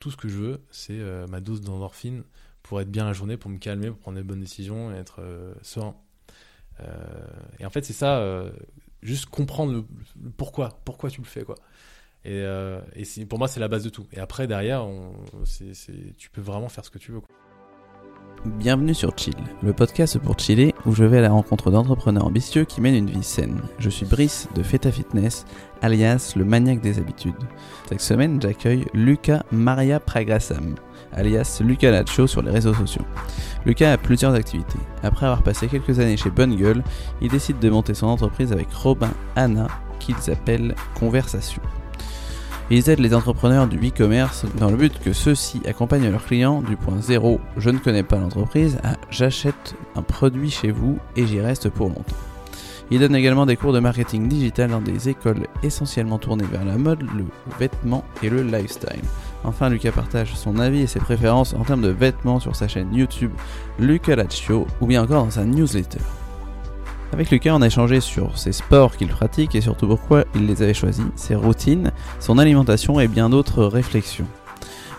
tout ce que je veux, c'est euh, ma dose d'endorphine pour être bien la journée, pour me calmer, pour prendre des bonnes décisions et être euh, serein. Euh, et en fait, c'est ça, juste comprendre le, pourquoi, pourquoi tu le fais, quoi. Et, pour moi, c'est la base de tout. Et après, derrière, tu peux vraiment faire ce que tu veux. Bienvenue sur Chill, le podcast pour chiller où je vais à la rencontre d'entrepreneurs ambitieux qui mènent une vie saine. Je suis Brice de Feta Fitness, alias le maniaque des habitudes. Cette semaine, j'accueille Lucas Maria Pragrasam, alias Lucas Nacho sur les réseaux sociaux. Lucas a plusieurs activités. Après avoir passé quelques années chez Bonne Gueule, il décide de monter son entreprise avec Robin Anna, qu'ils appellent Conversation. Ils aident les entrepreneurs du e-commerce dans le but que ceux-ci accompagnent leurs clients du point zéro je ne connais pas l'entreprise à j'achète un produit chez vous et j'y reste pour longtemps. Ils donnent également des cours de marketing digital dans des écoles essentiellement tournées vers la mode, le vêtement et le lifestyle. Enfin, Lucas partage son avis et ses préférences en termes de vêtements sur sa chaîne YouTube Lucas Laccio ou bien encore dans sa newsletter. Avec Lucas, on a échangé sur ses sports qu'il pratique et surtout pourquoi il les avait choisis, ses routines, son alimentation et bien d'autres réflexions.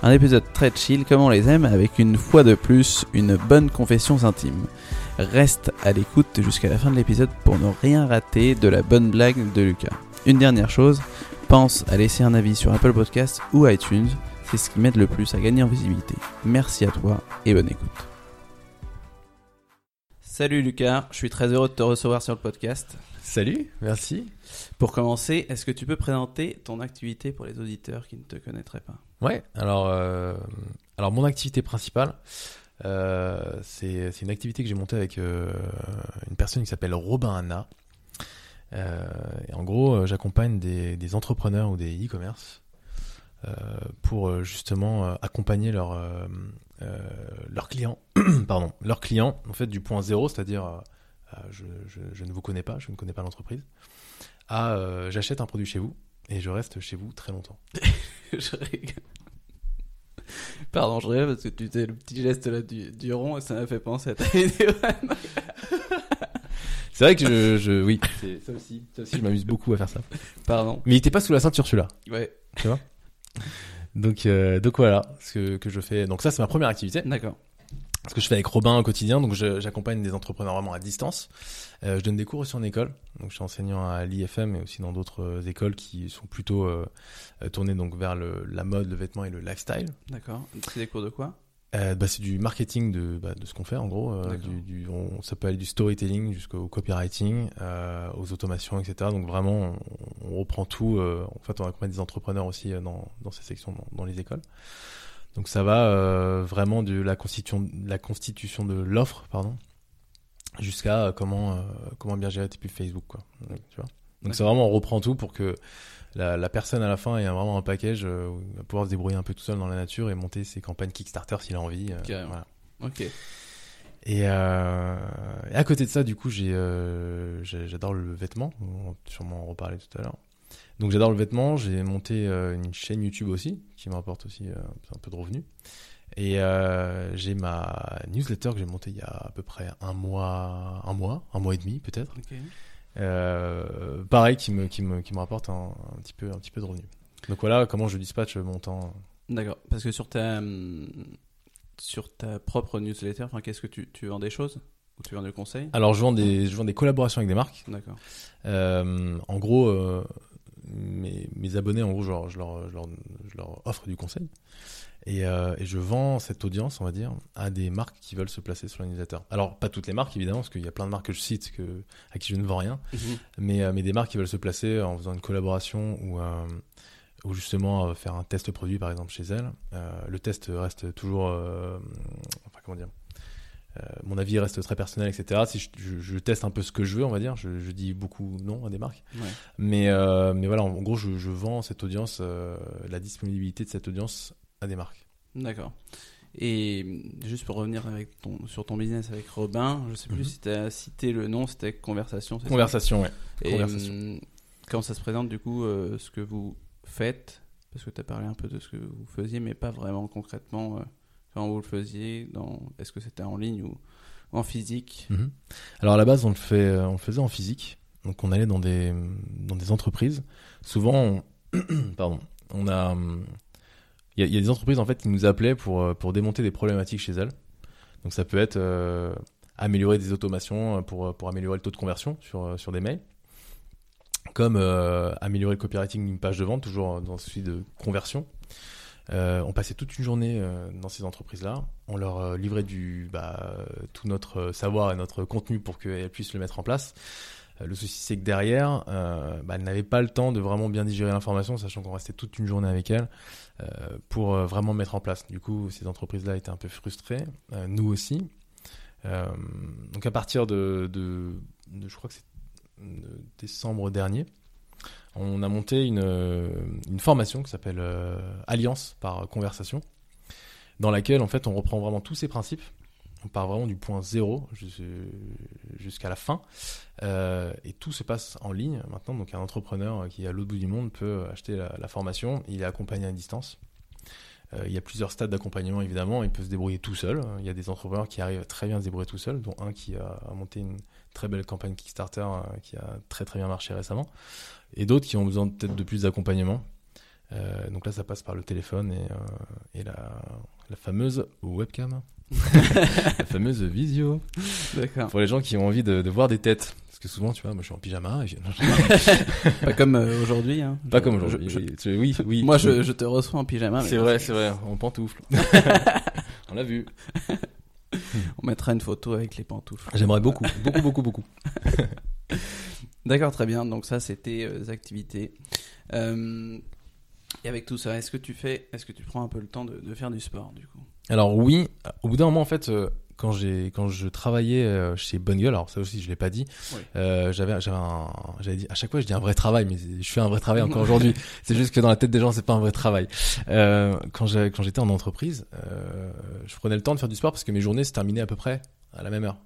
Un épisode très chill comme on les aime avec une fois de plus une bonne confession intime. Reste à l'écoute jusqu'à la fin de l'épisode pour ne rien rater de la bonne blague de Lucas. Une dernière chose, pense à laisser un avis sur Apple Podcast ou iTunes, c'est ce qui m'aide le plus à gagner en visibilité. Merci à toi et bonne écoute. Salut Lucas, je suis très heureux de te recevoir sur le podcast. Salut, merci. Pour commencer, est-ce que tu peux présenter ton activité pour les auditeurs qui ne te connaîtraient pas? Ouais, alors, euh, alors mon activité principale, euh, c'est une activité que j'ai montée avec euh, une personne qui s'appelle Robin Anna. Et en gros, j'accompagne des, des entrepreneurs ou des e-commerce pour justement accompagner euh, leurs clients, pardon, leurs clients en fait du point zéro, c'est-à-dire euh, euh, je, je, je ne vous connais pas, je ne connais pas l'entreprise, à euh, j'achète un produit chez vous et je reste chez vous très longtemps. je rigole. Pardon, je rigole parce que tu fais le petit geste là du, du rond et ça m'a fait penser à ta vidéo. C'est vrai que je, je oui, c'est ça aussi, ça aussi, je m'amuse beaucoup à faire ça. Pardon. Mais il était pas sous la ceinture celui-là. Ouais, Donc, euh, donc voilà, ce que, que je fais. Donc ça, c'est ma première activité. d'accord. Ce que je fais avec Robin au quotidien. Donc j'accompagne des entrepreneurs vraiment à distance. Euh, je donne des cours aussi en école. Donc je suis enseignant à l'IFM et aussi dans d'autres euh, écoles qui sont plutôt euh, euh, tournées donc vers le, la mode, le vêtement et le lifestyle. D'accord. C'est des cours de quoi? Euh, bah, c'est du marketing de, bah, de ce qu'on fait en gros. Euh, du, du- on, ça peut aller du storytelling jusqu'au copywriting, euh, aux automations, etc. Donc vraiment, on, on reprend tout. euh, en fait, on accompagne des entrepreneurs aussi euh, dans, dans ces sections, dans, dans les écoles. Donc ça va euh, vraiment de la constitution, la constitution de l'offre, pardon, jusqu'à comment euh, comment bien gérer tes pubs Facebook, quoi. Donc, tu vois? Donc c'est vraiment on reprend tout pour que la, la personne à la fin un- vraiment un package euh, où il va pouvoir se débrouiller un peu tout seul dans la nature et monter ses campagnes Kickstarter s'il a envie. euh, voilà. Ok. Et, euh, et à côté de ça, du coup, j'ai, euh, j'adore le vêtement. On va sûrement en reparler tout à l'heure. Donc j'adore le vêtement. J'ai monté euh, une chaîne YouTube aussi qui me rapporte aussi euh, un peu de revenus. Et euh, j'ai ma newsletter que j'ai montée il y a à peu près un mois, un mois, un mois et demi peut-être. Euh, pareil, qui me, qui me, qui me rapporte un, un petit peu, un petit peu de revenus. Donc voilà comment je dispatche mon temps. D'accord. Parce que sur ta sur ta propre newsletter, qu'est-ce que tu, tu vends des choses ou tu vends des conseils? Alors je vends des, je vends des collaborations avec des marques. D'accord. Euh, en gros, euh, mes, mes abonnés, en gros, je leur, je leur, je leur, je leur offre du conseil. Et, euh, et je vends cette audience, on va dire, à des marques qui veulent se placer sur newsletter. Alors, pas toutes les marques, évidemment, parce qu'il y a plein de marques que je cite que, à qui je ne vends rien, mais, euh, mais des marques qui veulent se placer en faisant une collaboration ou, euh, ou justement faire un test produit, par exemple, chez elles. Le test reste toujours... enfin, comment dire mon avis reste très personnel, etc. Si je, je- je teste un peu ce que je veux, on va dire, je, je dis beaucoup non à des marques. Ouais. Mais, mais voilà, en gros, je, vends cette audience, la disponibilité de cette audience à des marques. D'accord. Et juste pour revenir avec ton, sur ton business avec Robin, je sais plus Mhm. si tu as cité le nom, c'était Conversation. Conversation, ouais. Et Conversation. hum, comment ça se présente du coup euh, ce que vous faites? Parce que tu as parlé un peu de ce que vous faisiez, mais pas vraiment concrètement euh, quand vous le faisiez. Est-ce que c'était en ligne ou en physique? Mhm. Alors à la base, on le, fait, euh, on le faisait en physique. Donc on allait dans des, dans des entreprises. Souvent, on, pardon, on a, hum, il y, a- des entreprises en fait qui nous appelaient pour euh, pour démonter des problématiques chez elles. Donc ça peut être euh, améliorer des automations euh, pour pour améliorer le taux de conversion sur sur des mails, comme améliorer le copywriting d'une page de vente, toujours dans celui de conversion. On passait toute une journée dans ces entreprises-là. On leur livrait du bah, tout notre savoir et notre contenu pour qu'elles puissent le mettre en place. Euh, le souci, c'est que derrière, euh, bah, elles n'avaient pas le temps de vraiment bien digérer l'information, sachant qu'on restait toute une journée avec elles euh, pour vraiment mettre en place. Du coup, ces entreprises-là étaient un peu frustrées, nous aussi. Donc à partir de, je crois que c'est décembre dernier, on a monté une, une formation qui s'appelle Alliance par conversation, dans laquelle en fait on reprend vraiment tous ces principes. On part vraiment du point zéro jus- jusqu'à la fin. Euh, et tout se passe en ligne maintenant. Donc un entrepreneur qui est à l'autre bout du monde peut acheter la, formation. Il est accompagné à distance. Euh, il y a plusieurs stades d'accompagnement évidemment. Il peut se débrouiller tout seul. Il y a des entrepreneurs qui arrivent très bien à se débrouiller tout seul, dont un qui a, monté une très belle campagne Kickstarter euh, qui a très très bien marché récemment. Et d'autres qui ont besoin peut-être de plus d'accompagnement. Donc là, ça passe par le téléphone et, la fameuse webcam, la fameuse visio. D'accord. Pour les gens qui ont envie de, de voir des têtes. Parce que souvent, tu vois, moi je suis en pyjama. Et je- Pas comme euh, aujourd'hui. Hein. pas Je- comme aujourd'hui. je- Oui, oui, oui. Moi, je, je te reçois en pyjama. C'est vrai, c'est vrai, en pantoufle. On l'a vu. On mettra une photo avec les pantoufles. J'aimerais beaucoup, beaucoup, beaucoup, beaucoup. D'accord, très bien. Donc ça, c'était euh, les activités. Euh, et avec tout ça, est-ce que tu fais, est-ce que tu prends un peu le temps de, de faire du sport du coup? Alors oui, au bout d'un moment, en fait, euh, quand j'ai quand je travaillais euh, chez Bonne Gueule, alors ça aussi je l'ai pas dit, Oui. euh, j'avais j'avais dit à chaque fois je dis un vrai travail, mais je fais un vrai travail encore aujourd'hui. C'est juste que dans la tête des gens c'est pas un vrai travail. Quand j'ai quand j'étais en entreprise, je prenais le temps de faire du sport parce que mes journées se terminaient à peu près à la même heure.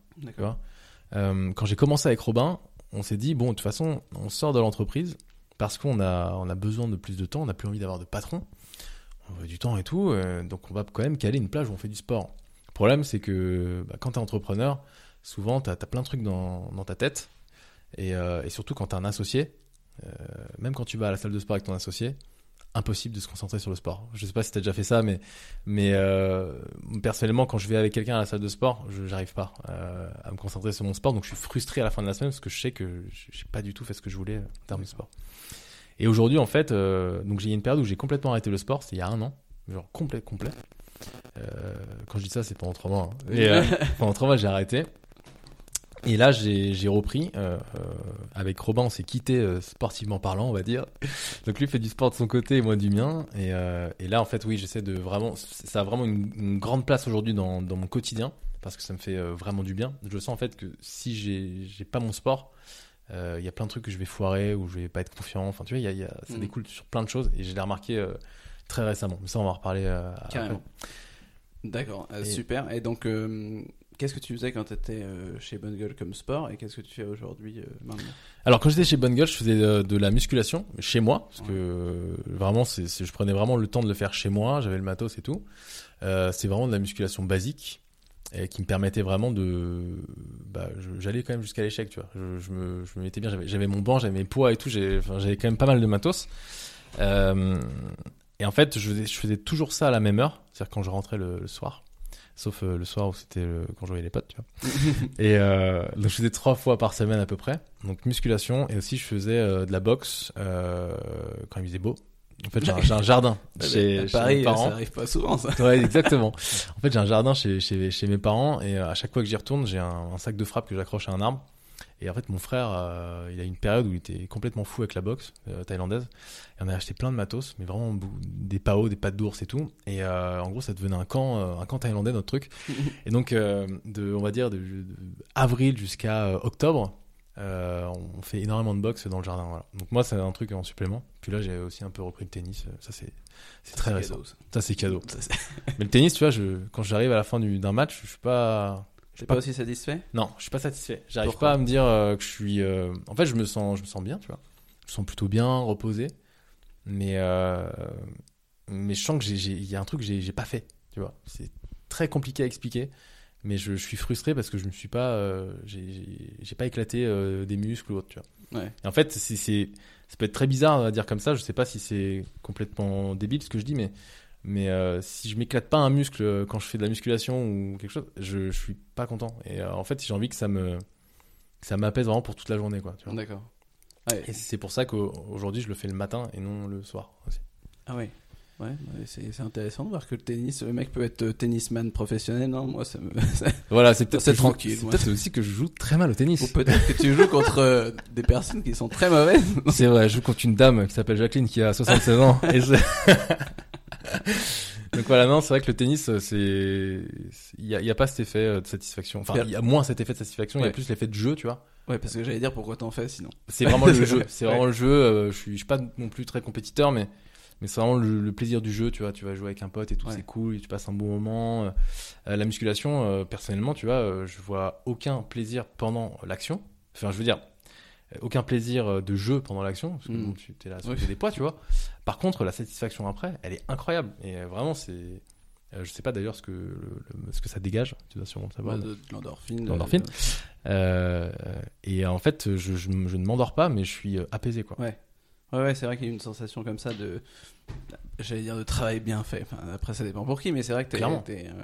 Euh, quand j'ai commencé avec Robin, on s'est dit bon de toute façon on sort de l'entreprise parce qu'on a besoin de plus de temps, on n'a plus envie d'avoir de patron, on veut du temps et tout, euh, donc on va quand même caler une plage où on fait du sport. Le problème c'est que bah, quand t'es entrepreneur, souvent t'as as plein de trucs dans, ta tête et, euh, surtout quand t'as un associé, euh, même quand tu vas à la salle de sport avec ton associé, impossible de se concentrer sur le sport. Je sais pas si t'as déjà fait ça, mais mais euh, personnellement, quand je vais avec quelqu'un à la salle de sport, je j'arrive pas euh, à me concentrer sur mon sport, donc je suis frustré à la fin de la semaine parce que je sais que j'ai pas du tout fait ce que je voulais en termes de sport. Et aujourd'hui, en fait, euh, donc j'ai eu une période où j'ai complètement arrêté le sport, c'était il y a un an, genre complet, complet. Euh, quand je dis ça, c'est pendant trois mois. hein. Et euh, pendant trois mois, j'ai arrêté. Et là, j'ai repris. Euh, euh, avec Robin, on s'est quitté euh, sportivement parlant, on va dire. Donc lui fait du sport de son côté et moi du mien. Et, et là, en fait, oui, j'essaie de vraiment. Ça a vraiment une, une grande place aujourd'hui dans, dans mon quotidien parce que ça me fait vraiment du bien. Je sens en fait que si j'ai pas mon sport, il y a plein de trucs que je vais foirer ou je vais pas être confiant. Enfin, tu vois, il y a, il y a- ça Mhm. découle sur plein de choses et je l'ai remarqué très récemment. Mais ça, on va en reparler. après. Carrément. D'accord, Et- super. Et donc, euh, qu'est-ce que tu faisais quand tu étais chez Bonne Gueule comme sport et qu'est-ce que tu fais aujourd'hui euh, maintenant? Alors quand j'étais chez Bonne Gueule, je faisais de, de la musculation chez moi parce Ouais. que euh, vraiment, c'est, je prenais vraiment le temps de le faire chez moi. J'avais le matos et tout. Euh, c'est vraiment de la musculation basique et qui me permettait vraiment de. Bah, j'allais quand même jusqu'à l'échec, tu vois. Je, je me, je me mettais bien. J'avais, mon banc, j'avais mes poids et tout. J'avais quand même pas mal de matos. Euh, et en fait, je faisais, je faisais toujours ça à la même heure, c'est-à-dire quand je rentrais le, le soir. Sauf euh, le soir où c'était euh, quand je voyais les potes, tu vois. Et euh, donc je faisais trois fois par semaine à peu près. Donc musculation et aussi je faisais euh, de la boxe quand il faisait beau. En fait j'ai un, jardin chez, mes parents. ça arrive pas souvent ça. Ouais exactement. En fait j'ai un jardin chez, chez, chez mes parents et à chaque fois que j'y retourne j'ai un, un sac de frappe que j'accroche à un arbre. Et en fait mon frère euh, il a une période où il était complètement fou avec la boxe euh, thaïlandaise. Et on a acheté plein de matos, mais vraiment des paos, des pattes d'ours et tout. Et euh, en gros ça devenait un camp, un camp thaïlandais notre truc. Et donc, de, on va dire, de, de avril jusqu'à octobre, on fait énormément de boxe dans le jardin. Voilà. Donc moi, c'est un truc en supplément. Puis là, j'ai aussi un peu repris le tennis. Ça, c'est c'est très récent. cadeau, ça. Ça, c'est cadeau. Mais le tennis, tu vois, je, quand j'arrive à la fin du- d'un match, je suis pas... T'es pas aussi satisfait Non, je suis pas satisfait. J'arrive pas à me dire euh, que je suis... euh, En fait, je me sens, je me sens bien, tu vois. Je me sens plutôt bien, reposé. Mais, euh... mais je sens que j'ai- il y a un truc que j'ai pas fait, tu vois. C'est très compliqué à expliquer. Mais je, je suis frustré parce que je me suis pas, j'ai- pas éclaté des muscles ou autre, tu vois. Ouais. Et en fait, c'est, ça peut être très bizarre à dire comme ça. Je sais pas si c'est complètement débile ce que je dis, mais Mais euh, si je m'éclate pas un muscle euh, quand je fais de la musculation ou quelque chose, je, je suis pas content. Et euh, en fait, j'ai envie que ça me que ça m'apaise vraiment pour toute la journée, quoi. D'accord. Et c'est pour ça qu'aujourd'hui, je le fais le matin et non le soir aussi. Ah ouais. Ouais, c'est c'est intéressant de voir que le tennis, le mec peut être tennisman professionnel. Non, moi, ça me. Voilà, c'est peut-être tranquille, C'est peut-être aussi que je joue très mal au Ou tennis. peut-être que tu joues contre euh, des personnes qui sont très mauvaises. C'est vrai, je joue contre une dame qui s'appelle Jacqueline qui a 76 ans. Et je- Donc voilà, non, c'est vrai que le tennis, euh, c'est, il y a, pas cet effet euh, de satisfaction. Enfin, il y a moins cet effet de satisfaction, il y a plus l'effet de jeu, tu vois. Ouais, parce que j'allais dire pourquoi t'en fais sinon? C'est vraiment le jeu. C'est Ouais. vraiment le jeu. euh, je suis, je suis pas non plus très compétiteur, mais mais c'est vraiment le, le plaisir du jeu. Tu vois, tu vas jouer avec un pote et tout, Ouais. c'est cool, et tu passes un bon moment. Euh, la musculation, euh, personnellement, tu vois, euh, je vois aucun plaisir pendant l'action. Enfin, je veux dire, aucun plaisir euh, de jeu pendant l'action, parce que Mm. bon, tu es là, à Oui. des poids, tu vois. Par contre, la satisfaction après, elle est incroyable. Et euh, vraiment, c'est, euh, je sais pas d'ailleurs ce que le- le- ce que ça dégage. Tu dois sûrement savoir. Ouais, de, de l'endorphine. L'endorphine. de- Euh, et en fait, je, je, je ne m'endors pas, mais je suis euh, apaisé, quoi. Ouais. Ouais, ouais, c'est vrai qu'il y a une sensation comme ça de. J'allais dire de travail bien fait. Enfin, après, ça dépend pour qui, mais c'est vrai que t'es t'es, euh,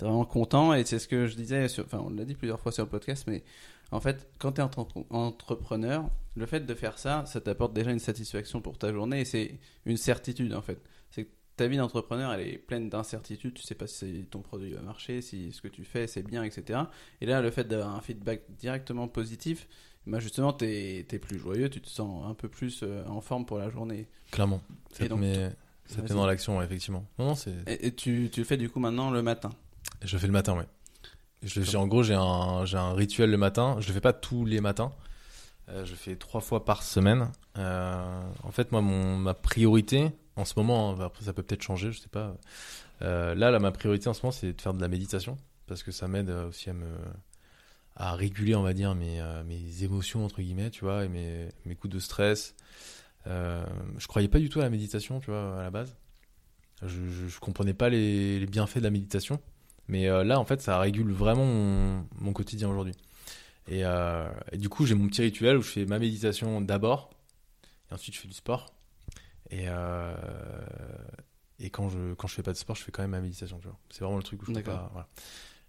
vraiment content. Et c'est ce que je disais, sur... enfin, on l'a dit plusieurs fois sur le podcast, mais en fait, quand t'es entre- entrepreneur, le fait de faire ça, ça t'apporte déjà une satisfaction pour ta journée et c'est une certitude en fait. C'est que ta vie d'entrepreneur, elle est pleine d'incertitudes. Tu sais pas si ton produit va marcher, si ce que tu fais c'est bien, etc. Et là, le fait d'avoir un feedback directement positif, bah justement, t'es es plus joyeux, tu te sens un peu plus euh, en forme pour la journée. Clairement. Ça Et te donc, met, ça te met dans l'action, ouais, effectivement. Non, non. Et, et tu, tu le fais du coup maintenant le matin? Je fais le matin, ouais. En gros, j'ai un, rituel le matin. Je le fais pas tous les matins. Euh, je fais trois fois par semaine. Euh, en fait, moi, ma priorité en ce moment, hein, après ça peut peut-être changer, je sais pas. Euh, là, ma priorité en ce moment, c'est de faire de la méditation parce que ça m'aide euh, aussi à me réguler, on va mes, émotions entre guillemets, tu vois, et mes, coups de stress. Je croyais pas du tout à la méditation, tu vois, à la base. Je, je, je comprenais pas les bienfaits de la méditation. Mais euh, là, en fait, ça régule vraiment mon, mon quotidien aujourd'hui. Et, euh, et du coup, j'ai mon petit rituel où je fais ma méditation d'abord, et ensuite je fais du sport. Et, euh, et quand je quand je fais pas de sport, je fais quand même ma méditation. C'est vraiment le truc où je D'accord. pas. Voilà.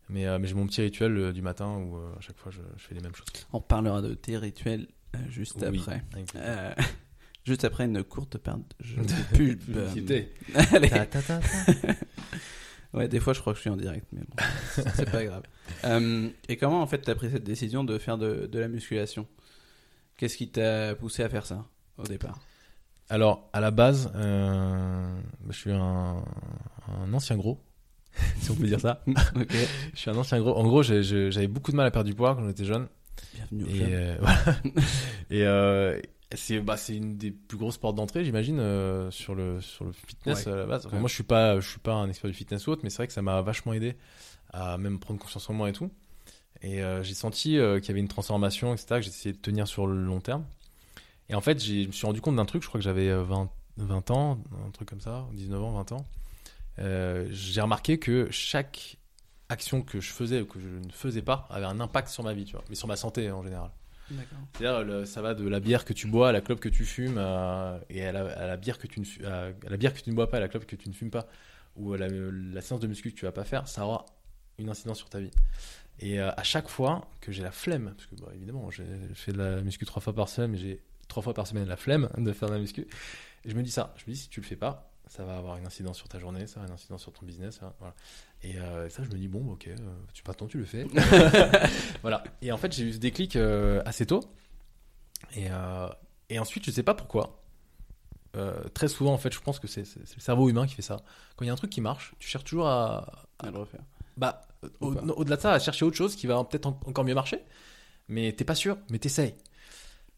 Mais, euh, mais j'ai mon petit rituel du matin où à chaque fois je, je fais les mêmes choses. On parlera de tes rituels juste Oui. après. Juste après une courte perte de pub. Ouais, des fois je crois que je suis en direct, mais bon, c'est pas grave. Euh, et comment en fait t'as pris cette décision de faire de, de la musculation? Qu'est-ce qui t'a poussé à faire ça au départ? Alors, à la base, euh, je suis un, un ancien gros, si on peut dire ça. Je suis un ancien gros. En gros, j'avais beaucoup de mal à perdre du poids quand j'étais jeune. Bienvenue au Et, euh, voilà. et euh, c'est bah, c'est une des plus grosses portes d'entrée, j'imagine, euh, sur le sur le fitness Ouais. à la base. Enfin. Moi, je suis pas je suis pas un expert du fitness ou autre, mais c'est vrai que ça m'a vachement aidé à même prendre confiance en moi et tout. Et euh, j'ai senti euh, qu'il y avait une transformation, etc. Que j'essayais de tenir sur le long terme. Et en fait, je me suis rendu compte d'un truc. Je crois que j'avais euh, 20 20 ans, un truc comme ça, 19 ans, 20 ans. Euh, j'ai remarqué que chaque action que je faisais ou que je ne faisais pas avait un impact sur ma vie, tu vois, mais sur ma santé en général. C'est-à-dire, ça va de la bière que tu bois à la clope que tu fumes, à- et à la, bière que tu ne la bière que tu ne bois pas, à la clope que tu ne fumes pas, ou à la, séance de muscu que tu vas pas faire, ça aura une incidence sur ta vie. Et euh, à chaque fois que j'ai la flemme, parce que évidemment, je fais de la muscu trois fois par semaine, mais j'ai trois fois par semaine la flemme de faire de la muscu, et je me dis ça, je me dis si tu le fais pas, ça va avoir une incidence sur ta journée, ça va avoir une incidence sur ton business. Et euh, ça, je me dis bon, ok, euh, tu maintenant tu le fais. voilà. Et en fait, j'ai eu ce déclic euh, assez tôt. Et, euh, et ensuite, je sais pas pourquoi. Euh, très souvent, en fait, je pense que c'est le cerveau humain qui fait ça. Quand il y a un truc qui marche, tu cherches toujours à, À le refaire. bah, au- au-delà de ça, à chercher autre chose qui va peut-être en- encore mieux marcher. Mais t'es pas sûr, mais t'essayes.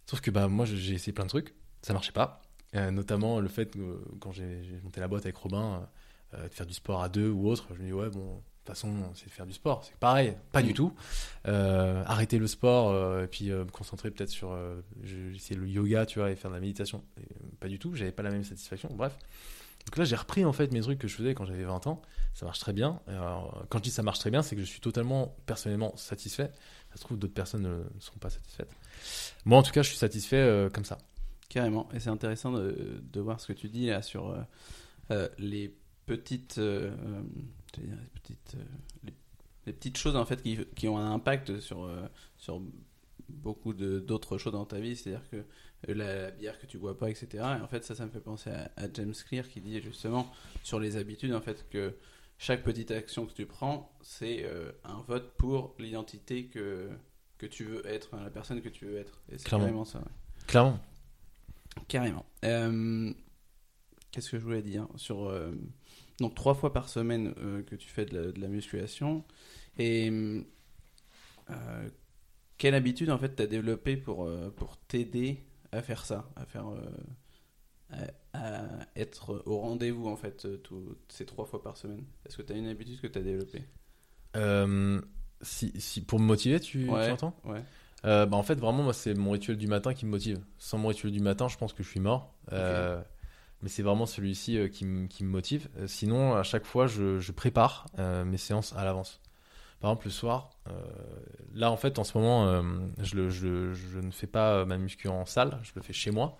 Sauf que bah, moi, j'ai- essayé plein de trucs, ça marchait pas. Euh, notamment le fait que quand j'ai j'ai monté la boîte avec Robin, euh, de faire du sport à deux ou autre, je me dis, ouais, bon, de toute façon, c'est de faire du sport. C'est pareil, pas Mm. du tout. Euh, arrêter le sport euh, et puis euh, me concentrer peut-être sur. euh, essayé le yoga, tu vois, et faire de la méditation. Et, euh, pas du tout, j'avais pas la même satisfaction. Bref. Donc là, j'ai repris en fait mes trucs que je faisais quand j'avais 20 ans. Ça marche très bien. Alors, quand je dis ça marche très bien, c'est que je suis totalement personnellement satisfait. Ça se trouve, d'autres personnes ne sont pas satisfaites. Moi, en tout cas, je suis satisfait euh, comme ça. Carrément. Et c'est intéressant de, de voir ce que tu dis là sur euh, euh, les petites, euh, euh, petites, euh, les, les petites choses en fait qui, qui ont un impact sur, sur beaucoup d'autres choses dans ta vie. C'est-à-dire que la, la bière que tu bois pas, etc. Et en fait, ça, ça me fait penser à, à James Clear qui dit justement sur les habitudes en fait que chaque petite action que tu prends, c'est euh, un vote pour l'identité que que tu veux être, la personne que tu veux être. Et c'est Clairement. carrément ça. ouais. Clairement. Carrément. Euh, Qu'est-ce que je voulais dire sur euh, donc trois fois par semaine euh, que tu fais de la, de la musculation et euh, quelle habitude en fait t'as développé pour euh, pour t'aider à faire ça, à faire à, à être au rendez-vous en fait tout- ces trois fois par semaine? Est-ce que tu as une habitude que tu as développée si, si, pour me motiver, tu, tu Ouais. entends Ouais. Bah, En fait, vraiment, moi, c'est mon rituel du matin qui me motive. Sans mon rituel du matin, je pense que je suis mort. Mais c'est vraiment celui-ci euh, qui, me- qui me motive. Euh, sinon, à chaque fois, je, je prépare euh, mes séances à l'avance. Par exemple, le soir, là, en fait, en ce moment, je, le- je, je ne fais pas ma muscu en salle, je le fais chez moi.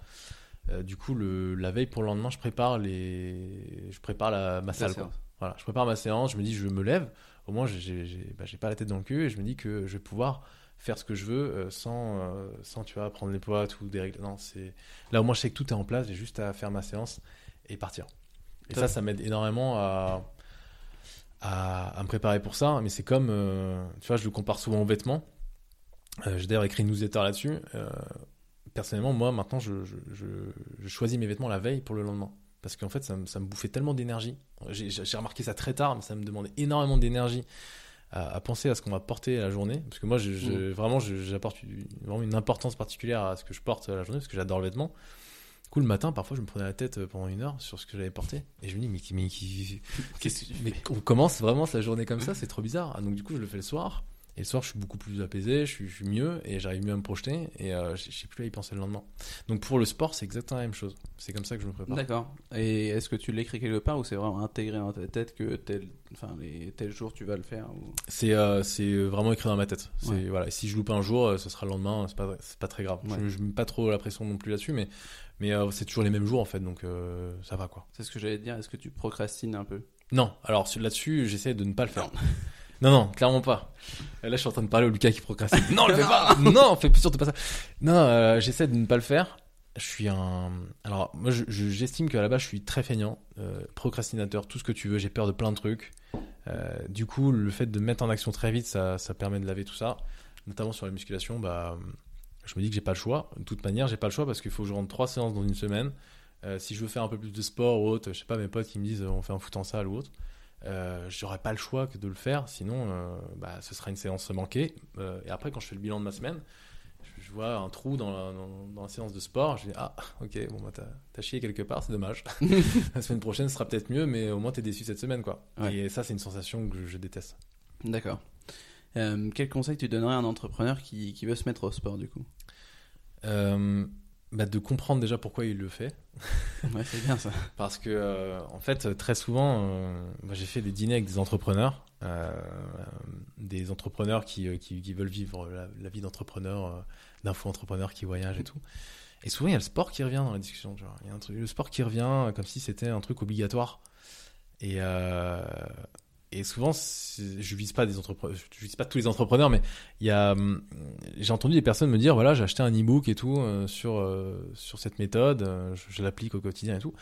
Du coup, le, la veille pour le lendemain, je prépare, les... je prépare la, ma salle. Voilà, je prépare ma séance, je me dis, je me lève, au moins, j'ai- bah, pas la tête dans le cul et je me dis que je vais pouvoir faire ce que je veux euh, sans, euh, sans, tu vois, prendre les poids ou des règles. Non, c'est là au moins je sais que tout est en place, j'ai juste à faire ma séance et partir. Et Top. ça, ça m'aide énormément à, à, à me préparer pour ça. Mais c'est comme, euh, tu vois, je le compare souvent aux vêtements. Euh, j'ai d'ailleurs écrit une newsletter là-dessus. Euh, personnellement, moi, maintenant, je, je, je, je choisis mes vêtements la veille pour le lendemain. Parce qu'en fait, ça, me- ça me bouffait tellement d'énergie. J'ai remarqué ça très tard, mais ça me demandait énormément d'énergie à, à penser à ce qu'on va porter la journée. Parce que moi, je, je- vraiment, j'apporte vraiment une importance particulière à ce que je porte la journée, parce que j'adore le vêtement. Du coup, le matin, parfois, je me prenais la tête pendant une heure sur ce que j'avais porté. Et je me dis, mais, mais, mais fais on commence vraiment sa journée comme ça, c'est trop bizarre. Ah, Donc, du coup, je le fais le soir. Et le soir, je suis beaucoup plus apaisé, je suis, je suis mieux et j'arrive mieux à me projeter. Et euh, je sais plus à y penser le lendemain. Donc, pour le sport, c'est exactement la même chose. C'est comme ça que je me prépare. D'accord. Et est-ce que tu l'écris quelque part ou c'est vraiment intégré dans ta tête que tel, enfin, les, tel jour tu vas le faire ou... C'est euh, c'est vraiment écrit dans ma tête. C'est Ouais. voilà. Si je loupe un jour, euh, ce sera le lendemain. C'est pas pas très grave. Ouais. Je, je mets pas trop la pression non plus là-dessus, mais mais euh, c'est toujours les mêmes jours en fait, donc ça va quoi. C'est ce que j'allais te dire. Est-ce que tu procrastines un peu? Non. Alors là-dessus, j'essaie de ne pas le faire. Non, non, clairement pas. Euh, Là, je suis en train de parler au Lucas qui procrastine. Non, le fais pas. Non, fais surtout pas ça. Non, euh, j'essaie de ne pas le faire. Je suis un. Alors, moi, je- je- j'estime qu'à la base, je suis très feignant, euh, procrastinateur, tout ce que tu veux. J'ai peur de plein de trucs. Euh, du coup, le fait de me mettre en action très vite, ça, ça permet de laver tout ça. Notamment sur la musculation, bah, je me dis que j'ai pas le choix. De toute manière, j'ai pas le choix parce qu'il faut que je rentre trois séances dans une semaine. Si je veux faire un peu plus de sport ou autre, je sais pas, mes potes qui me disent on fait un foot en salle ou autre, euh, j'aurais pas le choix que de le faire. Sinon, euh, bah, ce sera une séance manquée. Euh, et après, quand je fais le bilan de ma semaine, je, je vois un trou dans la, dans, dans la séance de sport. Je dis ah, ok, bon, bah, t'as chié quelque part, c'est dommage. la semaine prochaine sera peut-être mieux, mais au moins t'es déçu cette semaine, quoi. Ouais. Et ça, c'est une sensation que je, je déteste. D'accord. Euh, quel conseil tu donnerais à un entrepreneur qui, qui veut se mettre au sport du coup? Bah, de comprendre déjà pourquoi il le fait. Ouais, c'est bien ça. Parce que, euh, en fait, très souvent, euh, bah, j'ai fait des dîners avec des entrepreneurs, euh, des entrepreneurs qui, qui, qui veulent vivre la, la vie d'entrepreneur, d'info-entrepreneur qui voyagent et tout. Et souvent, il y a le sport qui revient dans la discussion. Il y a un truc, le sport qui revient comme si c'était un truc obligatoire. Et, et souvent, je vise pas des entrepreneurs, je vise pas tous les entrepreneurs, mais il y a, hum, j'ai entendu des personnes me dire voilà, j'ai acheté un e-book et tout euh, sur euh, sur cette méthode, euh, je, je l'applique au quotidien et tout.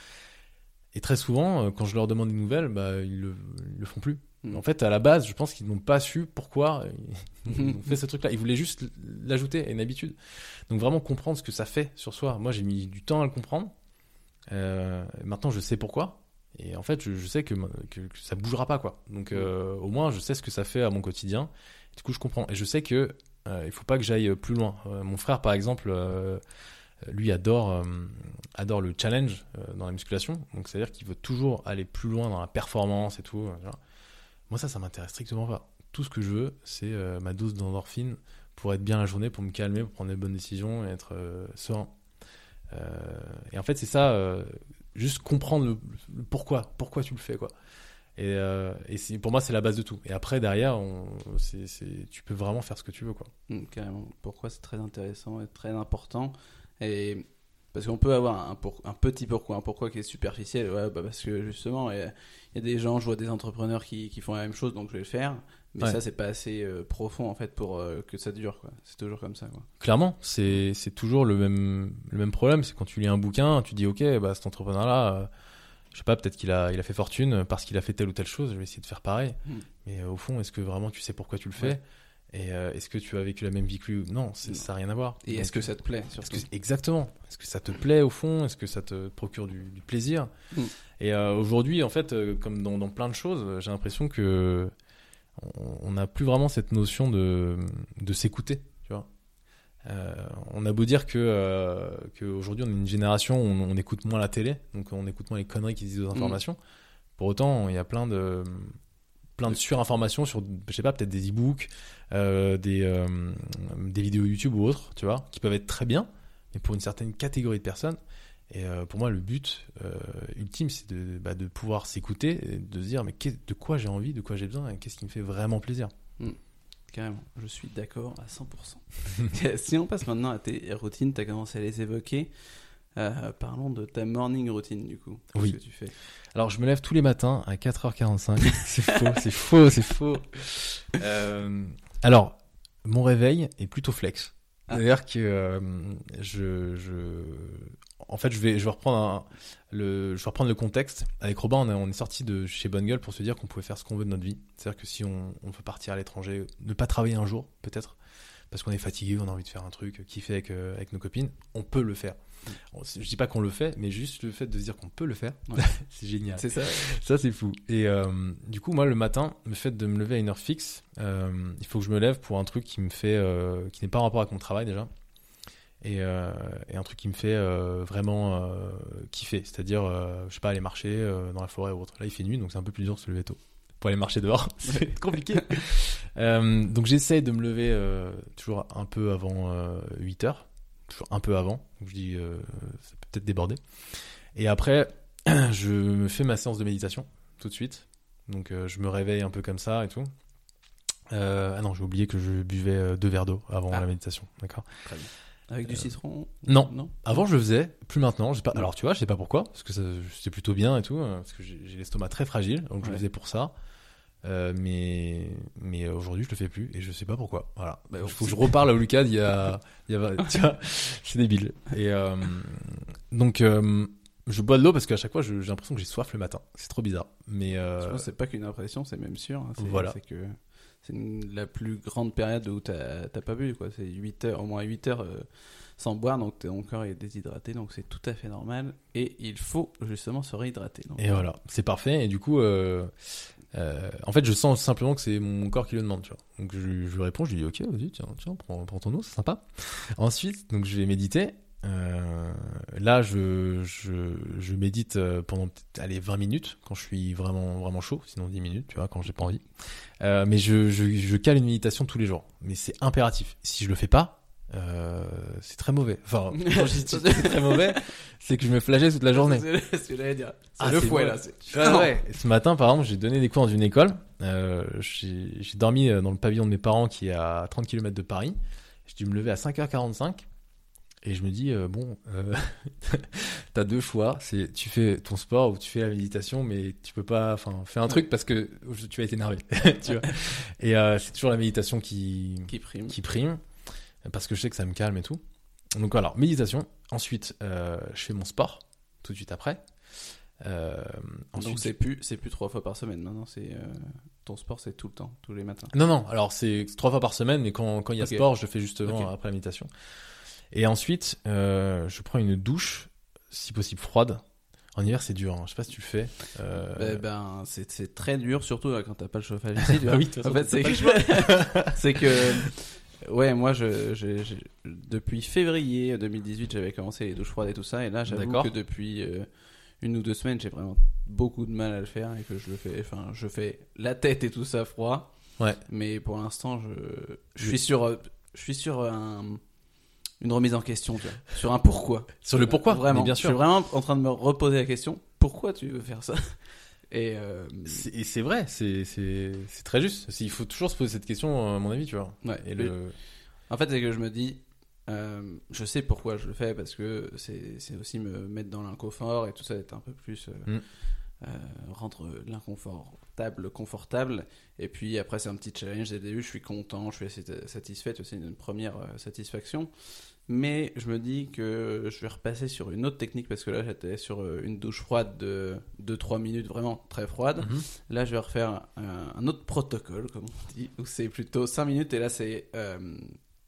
Et très souvent, quand je leur demande des nouvelles, bah ils le, ils le font plus. Mm. En fait, à la base, je pense qu'ils n'ont pas su pourquoi ils ont fait ce truc-là. Ils voulaient juste l'ajouter à une habitude. Donc vraiment comprendre ce que ça fait sur soi. Moi, j'ai mis du temps à le comprendre. Maintenant, je sais pourquoi. Et en fait, je, je sais que, que, que ça bougera pas, quoi. Donc, euh, au moins, je sais ce que ça fait à mon quotidien. Du coup, je comprends. Et je sais que euh, il faut pas que j'aille plus loin. Euh, mon frère, par exemple, euh, lui adore, euh, adore le challenge euh, dans la musculation. Donc, c'est-à-dire qu'il veut toujours aller plus loin dans la performance et tout. euh. Moi, ça, ça m'intéresse strictement pas. Tout ce que je veux, c'est euh, ma dose d'endorphine pour être bien la journée, pour me calmer, pour prendre des bonnes décisions et être euh, serein. Euh, et en fait, c'est ça, euh, juste comprendre le, pourquoi, pourquoi tu le fais, quoi. Et, euh, et pour moi, c'est la base de tout. Et après, derrière, on, c'est, tu peux vraiment faire ce que tu veux, quoi. Mm, Carrément. Pourquoi c'est très intéressant et très important. Et Parce qu'on peut avoir un, pour, un petit pourquoi, un pourquoi qui est superficiel. Ouais, bah parce que justement, il y a des gens, je vois des entrepreneurs qui, qui font la même chose, donc je vais le faire. Mais Ouais. ça, c'est pas assez euh, profond en fait pour euh, que ça dure. quoi. C'est toujours comme ça. Quoi. Clairement, c'est c'est toujours le même le même problème. C'est quand tu lis un bouquin, tu dis ok, bah cet entrepreneur-là, euh, je sais pas, peut-être qu'il a il a fait fortune parce qu'il a fait telle ou telle chose. Je vais essayer de faire pareil. Hmm. Mais euh, au fond, est-ce que vraiment tu sais pourquoi tu le fais? Ouais. Et est-ce que tu as vécu la même vie que lui Non, c'est- Non. ça n'a rien à voir. Et Donc, est-ce que ça te plaît Est-ce surtout? que- exactement. Est-ce que ça te plaît au fond? Est-ce que ça te procure du, du plaisir? Mm. Et aujourd'hui, en fait, comme dans, dans plein de choses, j'ai l'impression que on- n'a plus vraiment cette notion de, de s'écouter. Tu vois Euh, on a beau dire que euh, qu'aujourd'hui on est une génération où on, on écoute moins la télé, donc on écoute moins les conneries qui disent aux informations. Pour autant, il y a plein de plein de surinformations sur, je sais pas, peut-être des e-books, euh, des euh, des vidéos YouTube ou autres, tu vois, qui peuvent être très bien, mais pour une certaine catégorie de personnes. Et euh, pour moi, le but euh, ultime, c'est de, bah, de pouvoir s'écouter, de se dire mais de quoi j'ai envie, de quoi j'ai besoin, et qu'est-ce qui me fait vraiment plaisir. Carrément, je suis d'accord à 100%. si on passe maintenant à tes routines, tu as commencé à les évoquer. Euh, parlons de ta morning routine du coup. Oui. que tu fais? Alors, je me lève tous les matins à 4h45. c'est faux, c'est faux, c'est faux. Euh, alors, mon réveil est plutôt flex. Ah. C'est-à-dire que euh, je, je, en fait, je vais, je vais reprendre un- le, je vais reprendre le contexte. Avec Robin, on est, on est sorti de chez Bonne Gueule pour se dire qu'on pouvait faire ce qu'on veut de notre vie. C'est-à-dire que si on, on veut partir à l'étranger, ne pas travailler un jour, peut-être, parce qu'on est fatigué, on a envie de faire un truc, kiffer avec, euh, avec nos copines, on peut le faire. On- Je dis pas qu'on le fait, mais juste le fait de se dire qu'on peut le faire, Ouais. c'est génial. C'est ça Ça, c'est fou. Et euh, du coup, moi, le matin, le fait de me lever à une heure fixe, euh, il faut que je me lève pour un truc qui me fait, qui n'est pas en rapport avec mon travail déjà, et, euh, et un truc qui me fait euh, vraiment euh, kiffer. C'est-à-dire, je sais pas, aller marcher dans la forêt ou autre. Là, il fait nuit, donc c'est un peu plus dur de se lever tôt. Pour aller marcher dehors, c'est compliqué. Donc j'essaye de me lever toujours un peu avant euh, 8 heures, toujours un peu avant. Donc je dis, ça peut peut-être déborder. Et après, je me fais ma séance de méditation tout de suite. Donc je me réveille un peu comme ça et tout. Ah non, j'ai oublié que je buvais deux verres d'eau avant Ah. la méditation. D'accord. Très bien. Avec du citron Non. Non Avant, je le faisais, plus maintenant. Pas. Alors, tu vois, je sais pas pourquoi, parce que c'était plutôt bien et tout, euh, parce que j'ai l'estomac très fragile, donc je le faisais pour ça. Euh, mais mais aujourd'hui, je le fais plus et je sais pas pourquoi. Voilà. Bah, Il faut que je reparle à Lucas il y a, il y a c'est débile. Et euh, donc, euh, je bois de l'eau parce qu'à chaque fois, j'ai l'impression que j'ai soif le matin. C'est trop bizarre. Mais euh, c'est pas qu'une impression, c'est même sûr. hein. Voilà. Que c'est la plus grande période où t'as pas bu, quoi. C'est 8 heures, au moins 8 heures euh, sans boire, donc ton corps est déshydraté, donc c'est tout à fait normal. Et il faut justement se réhydrater. donc. Et voilà, c'est parfait. Et du coup, euh, euh, en fait, je sens simplement que c'est mon corps qui le demande, tu vois. Donc je, je lui réponds, je lui dis, ok, vas-y, tiens, tiens, prends, prends ton eau, c'est sympa. Ensuite, donc je vais méditer. Euh, là, je, je, je médite euh, pendant allez, 20 minutes quand je suis vraiment, vraiment chaud, sinon 10 minutes, tu vois, quand j'ai pas envie. Euh, mais je, je, je cale une méditation tous les jours. Mais c'est impératif. Si je le fais pas, euh, c'est très mauvais. Enfin, quand je dis c'est très mauvais, c'est que je me flagelle toute la journée. C'est ce que j'allais dire. C'est Ah, le fouet, là. Ouais, ouais. Ce matin, par exemple, j'ai donné des cours dans une école. Euh, j'ai dormi dans le pavillon de mes parents qui est à 30 km de Paris. J'ai dû me lever à 5h45. Et je me dis, euh, bon, euh, t'as deux choix. C'est tu fais ton sport ou tu fais la méditation, mais tu peux pas, enfin, fais un truc parce que tu vas être énervé. tu vois. Et euh, c'est toujours la méditation qui, Qui prime. qui prime parce que je sais que ça me calme et tout. Donc voilà, méditation. Ensuite, euh, je fais mon sport tout de suite après. Euh, Donc ensuite, c'est plus, c'est plus trois fois par semaine maintenant. C'est euh, ton sport, c'est tout le temps, tous les matins. Non, non, alors c'est trois fois par semaine, mais quand, quand il y a sport, je fais justement après la méditation. Et ensuite, euh, je prends une douche, si possible froide. En hiver, c'est dur, hein. je sais pas si tu le fais. Euh, Ben, ben, c'est, très dur, surtout euh, quand t'as pas le chauffage ici. tu vois. Ah oui, en fait, c'est que, ouais, moi, je, je- je- depuis février 2018, j'avais commencé les douches froides et tout ça, et là, j'avoue que depuis euh, une ou deux semaines, j'ai vraiment beaucoup de mal à le faire et que je le fais, enfin, je fais la tête et tout ça froid. Ouais. Mais pour l'instant, je, je suis sur, je suis sur un, une remise en question, tu vois, sur un pourquoi. Sur le pourquoi, Vraiment. mais bien Je suis sûr. vraiment en train de me reposer la question pourquoi tu veux faire ça? Et euh, C'est- Et c'est vrai, c'est très juste. Il faut toujours se poser cette question, à mon avis, tu vois. ouais. Et le... En fait, c'est que je me dis, Euh, je sais pourquoi je le fais parce que c'est aussi me mettre dans l'inconfort et tout ça, être un peu plus. euh, Mm. euh, rendre l'inconfortable confortable. Et puis après, c'est un petit challenge dès le début. Je suis content, je suis assez satisfait. C'est une première euh, satisfaction. Mais je me dis que je vais repasser sur une autre technique parce que là, j'étais sur euh, une douche froide de 2-3 minutes, vraiment très froide. Mhm. Là, je vais refaire un, un autre protocole, comme on dit, où c'est plutôt 5 minutes et là, c'est euh,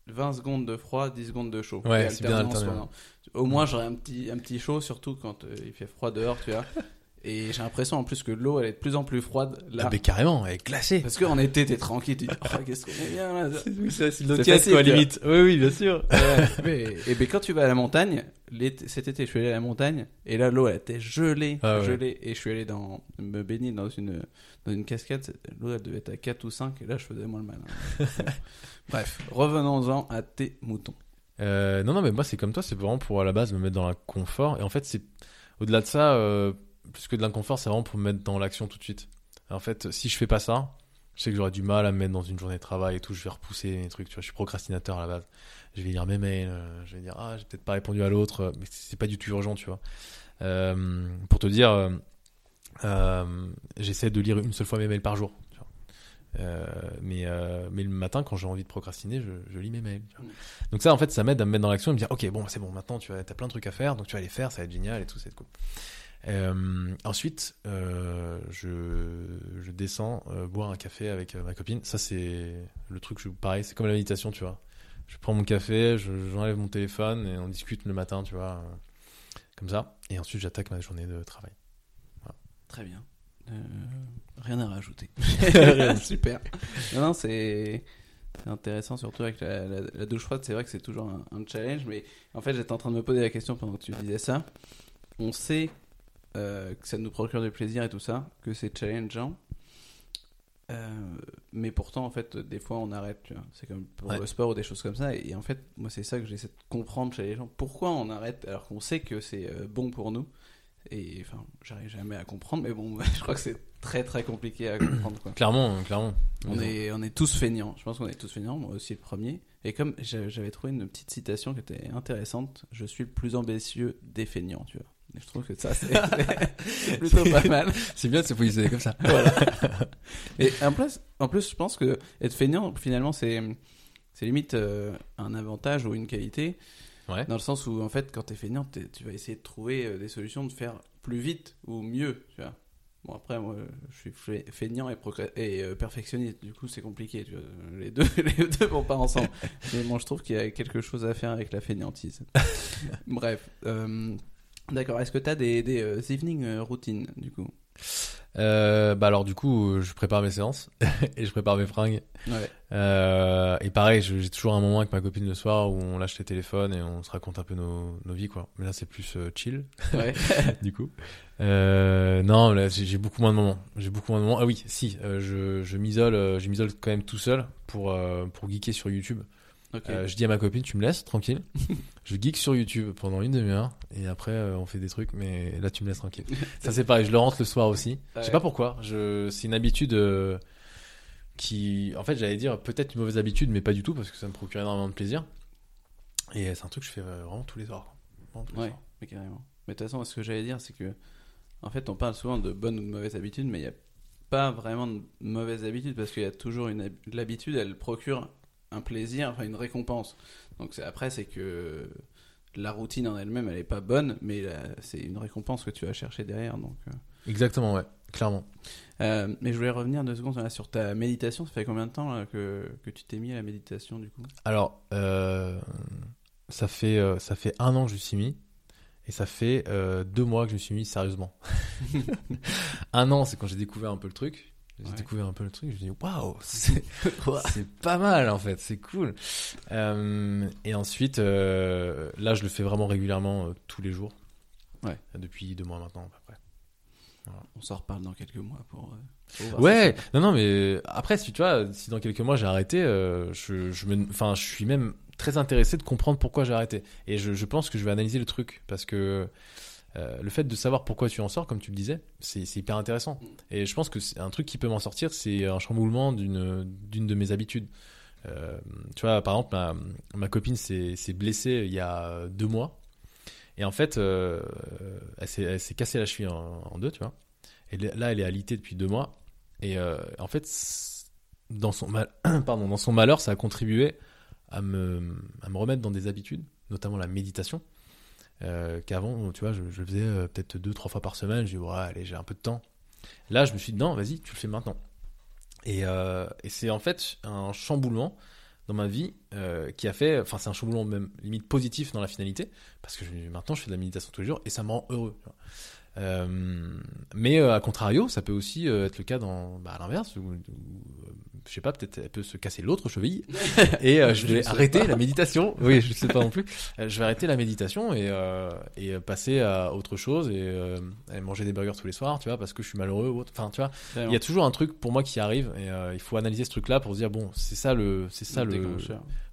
20 secondes de froid, 10 secondes de chaud. Ouais, c'est bien pendant- Au moins, j'aurai un petit, un petit chaud, surtout quand euh, il fait froid dehors, tu vois. Et j'ai l'impression en plus que l'eau, elle est de plus en plus froide là. Ah, mais carrément, elle est glacée. Parce qu'en été, t'es tranquille, tu dis, oh, qu'est-ce qu'on est bien là. C'est C'est l'eau tiède, quoi, limite. Oui, oui, bien sûr. Ouais, mais, et ben quand tu vas à la montagne, cet été je suis allé à la montagne et là l'eau elle était gelée, Ah ouais. gelée et je suis allé dans me baigner dans une dans une cascade, l'eau elle devait être à 4 ou 5 et là je faisais moins le malin. Bref, revenons-en à tes moutons. Euh, non, non, mais moi, c'est comme toi, c'est vraiment pour à la base me mettre dans l'inconfort. Et en fait, c'est au-delà de ça, euh, plus que de l'inconfort, c'est vraiment pour me mettre dans l'action tout de suite. En fait, si je fais pas ça, je sais que j'aurai du mal à me mettre dans une journée de travail et tout. Je vais repousser les trucs, tu vois. Je suis procrastinateur à la base. Je vais lire mes mails, euh, je vais dire, ah, j'ai peut-être pas répondu à l'autre, euh, mais c'est pas du tout urgent, tu vois. Euh, pour te dire, j'essaie de lire une seule fois mes mails par jour. tu vois. Mais, mais le matin, quand j'ai envie de procrastiner, je, lis mes mails. Donc ça, en fait, ça m'aide à me mettre dans l'action et me dire, ok, bon, c'est bon, maintenant tu as, plein de trucs à faire, donc tu vas les faire, ça va être génial et tout, c'est cool. Euh, ensuite, euh, je, je descends euh, boire un café avec euh, ma copine. Ça, c'est le truc, je, pareil, c'est comme la méditation, tu vois. Je prends mon café, je- j'enlève mon téléphone et on discute le matin, tu vois, comme ça. Et ensuite, j'attaque ma journée de travail. Très bien. Rien à rajouter. Rien. Super. Non, non, c'est c'est intéressant, surtout avec la, la- la douche froide. C'est vrai que c'est toujours un, un challenge, mais en fait, j'étais en train de me poser la question pendant que tu disais ça. On sait euh, que ça nous procure du plaisir et tout ça, que c'est challengeant. Euh, mais pourtant, en fait, des fois, on arrête. C'est comme pour Ouais. le sport ou des choses comme ça. Et, en fait, moi, c'est ça que j'essaie de comprendre chez les gens. Pourquoi on arrête alors qu'on sait que c'est euh, bon pour nous? Et enfin, j'arrive jamais à comprendre, mais bon, je crois que c'est très très compliqué à comprendre. Quoi. Clairement, clairement. On est, on est tous feignants. Je pense qu'on est tous feignants, moi aussi le premier. Et comme j'a- j'avais trouvé une petite citation qui était intéressante, je suis le plus ambitieux des feignants, tu vois. Et je trouve que ça, c'est plutôt pas mal. C'est bien de se positionner comme ça. Et en plus, en plus, je pense que être feignant, finalement, c'est c'est limite euh, un avantage ou une qualité, Ouais. dans le sens où, en fait, quand t'es feignant, t'es- tu vas essayer de trouver euh, des solutions de faire plus vite ou mieux, tu vois. Bon, après, moi, je suis fe- feignant et, euh, perfectionniste, du coup, c'est compliqué, tu vois. Les deux, les deux vont pas ensemble. Mais moi, je trouve qu'il y a quelque chose à faire avec la feignantise. Bref. euh, D'accord, est-ce que tu as des, des euh, evening routines, du coup? Euh, bah alors du coup, je prépare mes séances et je prépare mes fringues. Ouais. Euh, et pareil, j'ai toujours un moment avec ma copine le soir où on lâche les téléphones et on se raconte un peu nos, nos vies quoi. Mais là c'est plus euh, chill Ouais. du coup. Non, là j'ai beaucoup moins de moments. J'ai beaucoup moins de moments. Ah oui, si, je, je m'isole, je m'isole quand même tout seul pour pour geeker sur YouTube. Euh, je dis à ma copine, tu me laisses tranquille. je geek sur YouTube pendant une demi-heure et après euh, on fait des trucs, mais là tu me laisses tranquille. Ça c'est pareil, je le rentre le soir aussi. Je sais pas pourquoi. Je, c'est une habitude euh, qui, en fait, j'allais dire peut-être une mauvaise habitude, mais pas du tout parce que ça me procure énormément de plaisir. Et c'est un truc que je fais vraiment tous les soirs. Vraiment tous les Ouais, soirs. mais carrément. Mais de toute façon, ce que j'allais dire, c'est que, en fait, on parle souvent de bonnes ou de mauvaises habitudes, mais il n'y a pas vraiment de mauvaises habitudes parce qu'il y a toujours une hab- l'habitude, elle procure un plaisir, enfin une récompense. Donc c'est- après, c'est que la routine en elle-même, elle n'est pas bonne, mais c'est une récompense que tu vas chercher derrière. Donc, euh. Exactement, ouais, clairement. Euh, mais je voulais revenir deux secondes là, sur ta méditation. Ça fait combien de temps là, que, que tu t'es mis à la méditation du coup? Alors, euh, ça fait euh, ça fait un an que je me suis mis. Et ça fait deux mois que je me suis mis sérieusement. un an, c'est quand j'ai découvert un peu le truc. J'ai Ouais. découvert un peu le truc, je me dis waouh, c'est c'est pas mal en fait, c'est cool. Euh, et ensuite, euh, là, je le fais vraiment régulièrement euh, tous les jours. Ouais. Depuis deux mois maintenant à peu près. On s'en reparle dans quelques mois pour. pour Ouais, non, non, mais après, si tu vois, si dans quelques mois j'ai arrêté, je, je me, enfin, je suis même très intéressé de comprendre pourquoi j'ai arrêté. Et je, je pense que je vais analyser le truc parce que euh, le fait de savoir pourquoi tu en sors, comme tu le disais, c'est hyper intéressant. Et je pense que un truc qui peut m'en sortir, c'est un chamboulement d'une de mes habitudes. Euh, tu vois, par exemple, ma, ma copine s'est blessée il y a deux mois. Et en fait, euh, elle s'est cassée la cheville en, en deux, tu vois. Et là, elle est alitée depuis deux mois. Et en fait, dans son, mal... Pardon, dans son malheur, ça a contribué à me, à me remettre dans des habitudes, notamment la méditation. Euh, Qu'avant, tu vois, je, je le faisais euh, peut-être deux, trois fois par semaine. Je dis, ouais, allez, j'ai un peu de temps. Là, je me suis dit, non, vas-y, tu le fais maintenant. Et, euh, et c'est en fait un chamboulement dans ma vie qui a fait, enfin, c'est un chamboulement même limite positif dans la finalité, parce que je- maintenant, je fais de la méditation tous les jours et ça me rend heureux. Euh, mais euh, à contrario, ça peut aussi euh, être le cas dans, bah, à l'inverse, où, où, euh, je sais pas, peut-être elle peut se casser l'autre cheville et euh, je vais arrêter pas. la méditation. Oui, je sais pas non plus. Je vais arrêter la méditation et, euh, et passer à autre chose et, euh, et manger des burgers tous les soirs, tu vois, parce que je suis malheureux ou autre. Enfin, tu vois, il y a toujours un truc pour moi qui arrive et euh, il faut analyser ce truc-là pour se dire bon, c'est ça le, c'est ça le.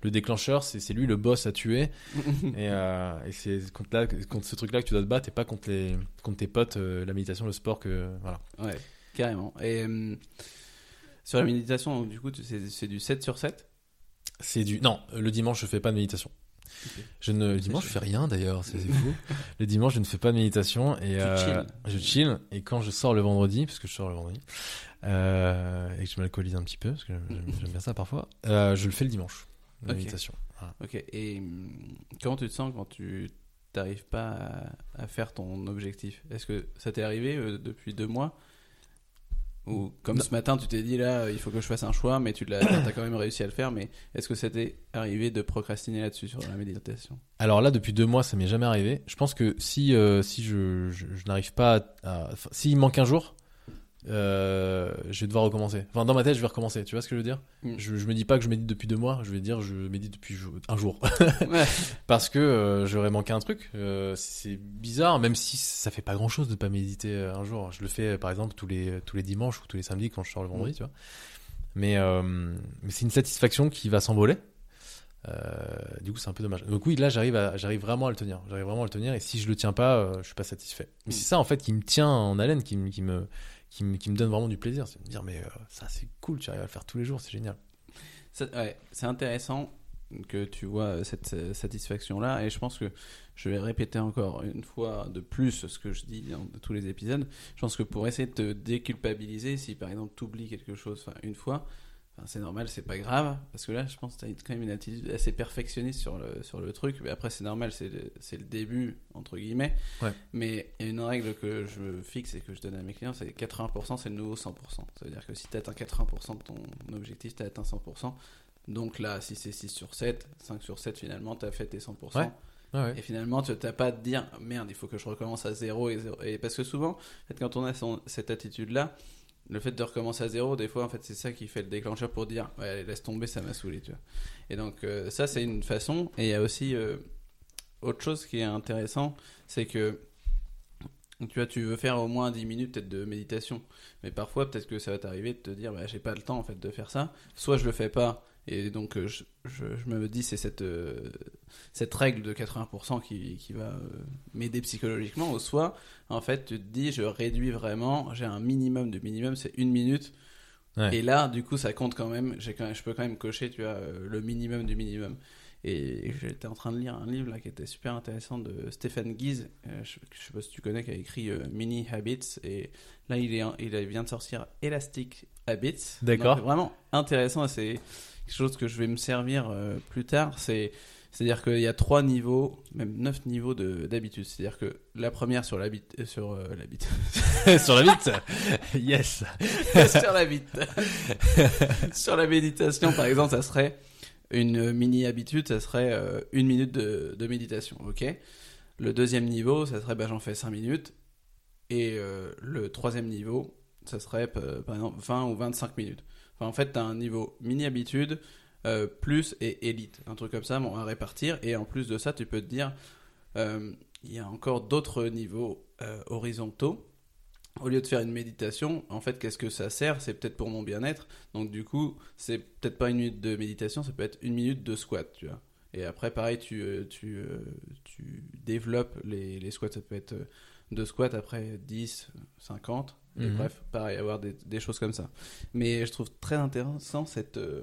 Le déclencheur, c'est lui le boss à tuer et, euh, et c'est contre, là, contre ce truc-là que tu dois te battre et pas contre les, contre tes potes, euh, la méditation, le sport que voilà. Ouais, carrément. Et euh, sur la méditation, donc, du coup, c'est du 7 sur 7 C'est du non, le dimanche je fais pas de méditation. Je ne le dimanche je fais rien d'ailleurs, c'est fou. le dimanche je ne fais pas de méditation et euh, je chill et quand je sors le vendredi parce que je sors le vendredi euh, et que je m'alcoolise un petit peu parce que j'aime j'aime bien ça parfois, euh, je le fais le dimanche. La méditation. Voilà. Ok, et hum, comment tu te sens quand tu t'arrives pas à, à faire ton objectif? Est-ce que ça t'est arrivé euh, depuis deux mois? Ou comme Non. ce matin, tu t'es dit là, il faut que je fasse un choix, mais tu l'as, t'as quand même réussi à le faire. Mais est-ce que ça t'est arrivé de procrastiner là-dessus sur la méditation? Alors là, depuis deux mois, ça m'est jamais arrivé. Je pense que si euh, si je, je, je n'arrive pas, à, s'il manque un jour, euh, je vais devoir recommencer. Enfin, dans ma tête, je vais recommencer. Tu vois ce que je veux dire Mm. je, je me dis pas que je médite depuis deux mois. Je vais dire je médite depuis un jour Ouais. parce que euh, j'aurais manqué un truc. Euh, c'est bizarre, même si ça fait pas grand chose de pas méditer un jour. Je le fais par exemple tous les tous les dimanches ou tous les samedis quand je sors le vendredi, tu vois. Mais mais c'est une satisfaction qui va s'envoler. Du coup, c'est un peu dommage. Donc oui, là, j'arrive, j'arrive vraiment à le tenir. J'arrive vraiment à le tenir. Et si je le tiens pas, je suis pas satisfait. Mais Mm. c'est ça en fait qui me tient en haleine, qui me, qui me, donne vraiment du plaisir. C'est de me dire, mais euh, ça, c'est cool. Tu arrives à le faire tous les jours, c'est génial. Ouais, c'est intéressant que tu vois euh, cette euh, satisfaction-là, et je pense que je vais répéter encore une fois de plus ce que je dis dans tous les épisodes. Je pense que pour essayer de te déculpabiliser, si par exemple tu oublies quelque chose une fois, enfin, c'est normal, c'est pas grave, parce que là, je pense que tu as quand même une attitude assez perfectionniste sur le, sur le truc, mais après, c'est normal, c'est le, c'est le début, entre guillemets. Ouais. Mais il y a une règle que je fixe et que je donne à mes clients, c'est 80%, c'est le nouveau 100%. Ça veut dire que si tu atteins 80% de ton objectif, tu as atteint 100%. Donc là, si c'est 6 sur 7, 5 sur 7, finalement, tu as fait tes 100%. Ouais. Ouais, ouais. Et finalement, tu n'as pas à te dire merde, il faut que je recommence à zéro et zéro. Et parce que souvent, en fait, quand on a son- cette attitude-là, le fait de recommencer à zéro, des fois, en fait, c'est ça qui fait le déclencheur pour dire ouais, allez, laisse tomber, ça m'a saoulé, tu vois. Et donc, euh, ça, c'est une façon. Et il y a aussi euh, autre chose qui est intéressant, c'est que tu vois, tu veux faire au moins 10 minutes peut-être de méditation. Mais parfois, peut-être que ça va t'arriver de te dire, bah, j'ai pas le temps en fait de faire ça. Soit je le fais pas, et donc euh, je, je, je me dis, c'est cette, euh, cette règle de 80% qui, qui va euh, m'aider psychologiquement. Ou soit, en fait, tu te dis, je réduis vraiment, j'ai un minimum de minimum, c'est une minute. Ouais. Et là, du coup, ça compte quand même. J'ai quand même, je peux quand même cocher, tu vois, le minimum du minimum. Et j'étais en train de lire un livre là qui était super intéressant de Stephen Guise, euh, je, je sais pas si tu connais, qui a écrit euh, Mini Habits. Et là, il, est, il vient de sortir Elastic Habits. D'accord. Vraiment intéressant. C'est quelque chose que je vais me servir euh, plus tard. C'est. C'est-à-dire qu'il y a trois niveaux, même neuf niveaux de- d'habitude. C'est-à-dire que la première sur l'habit, euh, sur euh, l'habit, Sur la bite Yes sur la bite. sur la méditation, par exemple, ça serait une mini habitude, ça serait euh, une minute de, de méditation, ok? Le deuxième niveau, ça serait, bah, j'en fais 5 minutes. Et le troisième niveau, ça serait, par exemple, 20 ou 25 minutes. En fait, tu as un niveau mini habitude, euh, plus et élite. Un truc comme ça, bon, à répartir. Et en plus de ça, tu peux te dire, euh, il y a encore d'autres niveaux euh, horizontaux au lieu de faire une méditation, en fait, qu'est-ce que ça sert? C'est peut-être pour mon bien-être. Donc, du coup, c'est peut-être pas une minute de méditation, ça peut être une minute de squat, tu vois. Et après, pareil, tu, tu, tu développes les, les squats. Ça peut être deux squats, après 10, 50. Et Mhm. bref, pareil, avoir des, des choses comme ça. Mais je trouve très intéressant cette, euh,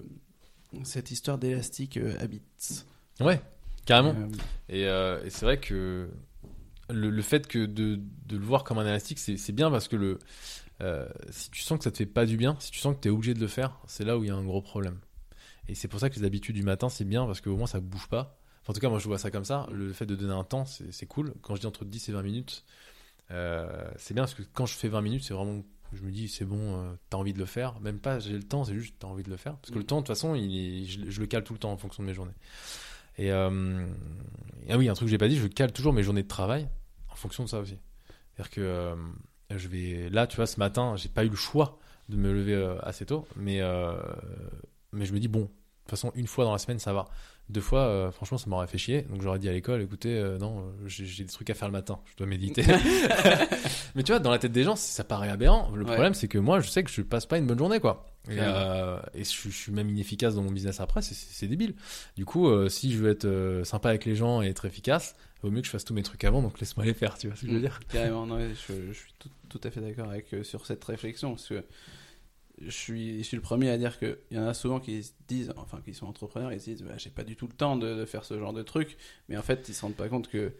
cette histoire d'élastique euh, Habits. Ouais, carrément. Euh, Et, euh, et c'est vrai que le, le fait que de, de le voir comme un élastique, c'est bien parce que le, si tu sens que ça te fait pas du bien, si tu sens que tu es obligé de le faire, c'est là où il y a un gros problème. Et c'est pour ça que les habitudes du matin, c'est bien parce qu'au moins ça bouge pas. Enfin, en tout cas, moi je vois ça comme ça. Le fait de donner un temps, c'est cool. Quand je dis entre 10 et 20 minutes, c'est bien parce que quand je fais 20 minutes, c'est vraiment. Je me dis, c'est bon, euh, t'as envie de le faire. Même pas, j'ai le temps, c'est juste, t'as envie de le faire. Parce que le Mm. temps, de toute façon, il est- je, je le cale tout le temps en fonction de mes journées. Et euh, ah oui, un truc que j'ai pas dit, je cale toujours mes journées de travail en fonction de ça aussi. C'est-à-dire que euh, je vais là, tu vois, ce matin, j'ai pas eu le choix de me lever euh, assez tôt, mais euh, mais je me dis bon, toute façon, une fois dans la semaine, ça va. Deux fois, euh, franchement, ça m'aurait fait chier. Donc j'aurais dit à l'école, écoutez, euh, non, euh, j'ai des trucs à faire le matin, je dois méditer. mais tu vois, dans la tête des gens, ça paraît aberrant. Le Ouais. problème, c'est que moi, je sais que je passe pas une bonne journée, quoi. Et, euh, je, suis- je suis même inefficace dans mon business après, c'est- débile. Du coup, si je veux être sympa avec les gens et être efficace, il vaut mieux que je fasse tous mes trucs avant, donc laisse-moi les faire, tu vois ce que je veux dire Carrément, non, je, je suis tout, tout à fait d'accord avec sur cette réflexion parce que je suis, le premier à dire qu'il y en a souvent qui se disent, enfin qui sont entrepreneurs, ils se disent bah, j'ai pas du tout le temps de, faire ce genre de truc, mais en fait ils se rendent pas compte que